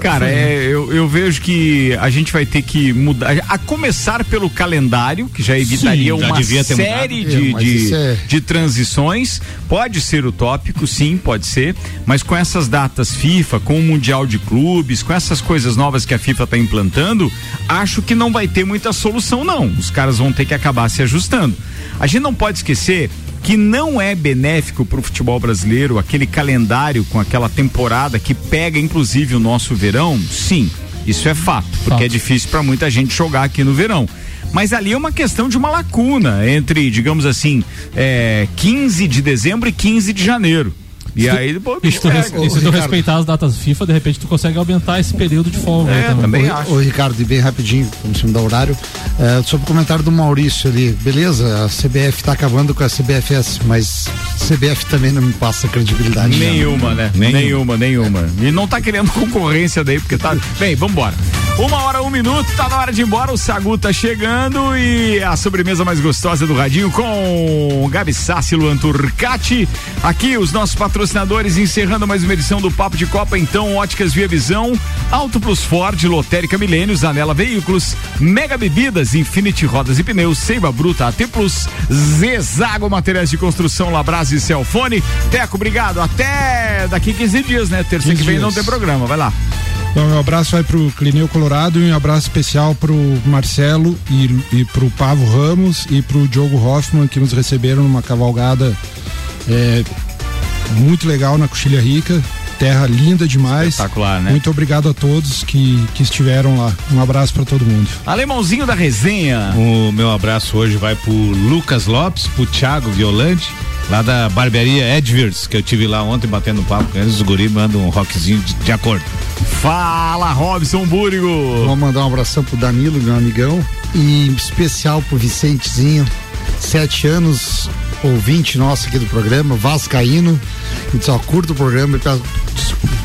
Cara, é, eu, eu vejo que a gente vai ter que mudar, a começar pelo calendário, que já evitaria Sim, já uma devia ter série de, É, de, isso é- de transições. Pode ser utópico, sim, pode ser, mas com essas datas FIFA, com o Mundial de Clubes, com essas coisas novas que a FIFA está implantando, acho que não vai ter muita solução, não. Os caras vão ter que acabar se ajustando. A gente não pode esquecer que não é benéfico para o futebol brasileiro aquele calendário com aquela temporada que pega inclusive o nosso verão, sim, isso é fato, porque é difícil para muita gente jogar aqui no verão. Mas ali é uma questão de uma lacuna entre, digamos assim, é, 15 de dezembro e 15 de janeiro. E aí, pô, E se tu, é, res- e se tu respeitar as datas FIFA, de repente tu consegue aumentar esse período de folga. É, aí também Ô, acho. Ô, Ricardo, e bem rapidinho, como se me dá horário, é, sobre o comentário do Maurício ali, beleza, a CBF tá acabando com a CBFS, mas CBF também não me passa credibilidade. né? Nenhuma, né? Nenhuma, nenhuma. E não tá querendo concorrência daí, porque tá. Bem, vambora. Uma hora, um minuto, tá na hora de ir embora. O Sagu tá chegando e a sobremesa mais gostosa do Radinho com Gabi Sassi, Luan Turcati. Aqui os nossos patrocinadores encerrando mais uma edição do Papo de Copa. Então, Óticas Via Visão, Auto Plus Ford, Lotérica Milênios, Anela Veículos, Mega Bebidas, Infinity Rodas e Pneus, Seiva Bruta, AT Plus, Zezago Materiais de Construção, Labras e Celfone. Teco, obrigado. Até daqui 15 dias, né? Terça 15 que vem não dias. tem programa. Vai lá. Então, meu abraço vai pro Clineu Colorado e um abraço especial pro Marcelo e, e pro Pavo Ramos e pro Diogo Hoffman que nos receberam numa cavalgada é, muito legal na Coxilha Rica. Terra linda demais. Espetacular, né? Muito obrigado a todos que, que estiveram lá. Um abraço para todo mundo. Alemãozinho da resenha. O meu abraço hoje vai pro Lucas Lopes, pro Thiago Violante, lá da barbearia Edwards, que eu tive lá ontem batendo papo com eles. Os guri mandam um rockzinho de, de acordo. Fala, Robson Búrigo. Vou mandar um abração pro Danilo, meu amigão, e em especial pro Vicentezinho, sete anos, ouvinte nosso aqui do programa, Vascaíno. E ó, curta o programa e peço-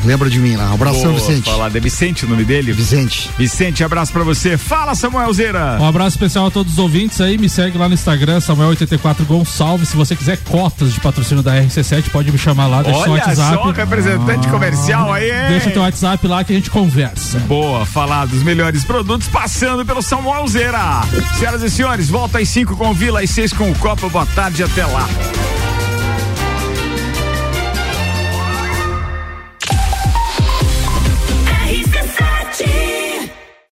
lembra de mim lá. Um abração, Boa, Vicente. Falar, é Vicente o nome dele? Vicente. Vicente, abraço pra você. Fala, Samuel Zeira. Um abraço especial a todos os ouvintes aí, me segue lá no Instagram, Samuel84 Gonçalves. Se você quiser cotas de patrocínio da RC7, pode me chamar lá, deixa seu Olha WhatsApp. só, representante comercial aí. Deixa teu WhatsApp lá que a gente conversa. Boa, falar dos melhores produtos passando pelo Samuel Zeira. Senhoras e senhores, volta às 5 com o Vila, às 6 com o Copa. Boa tarde, até lá.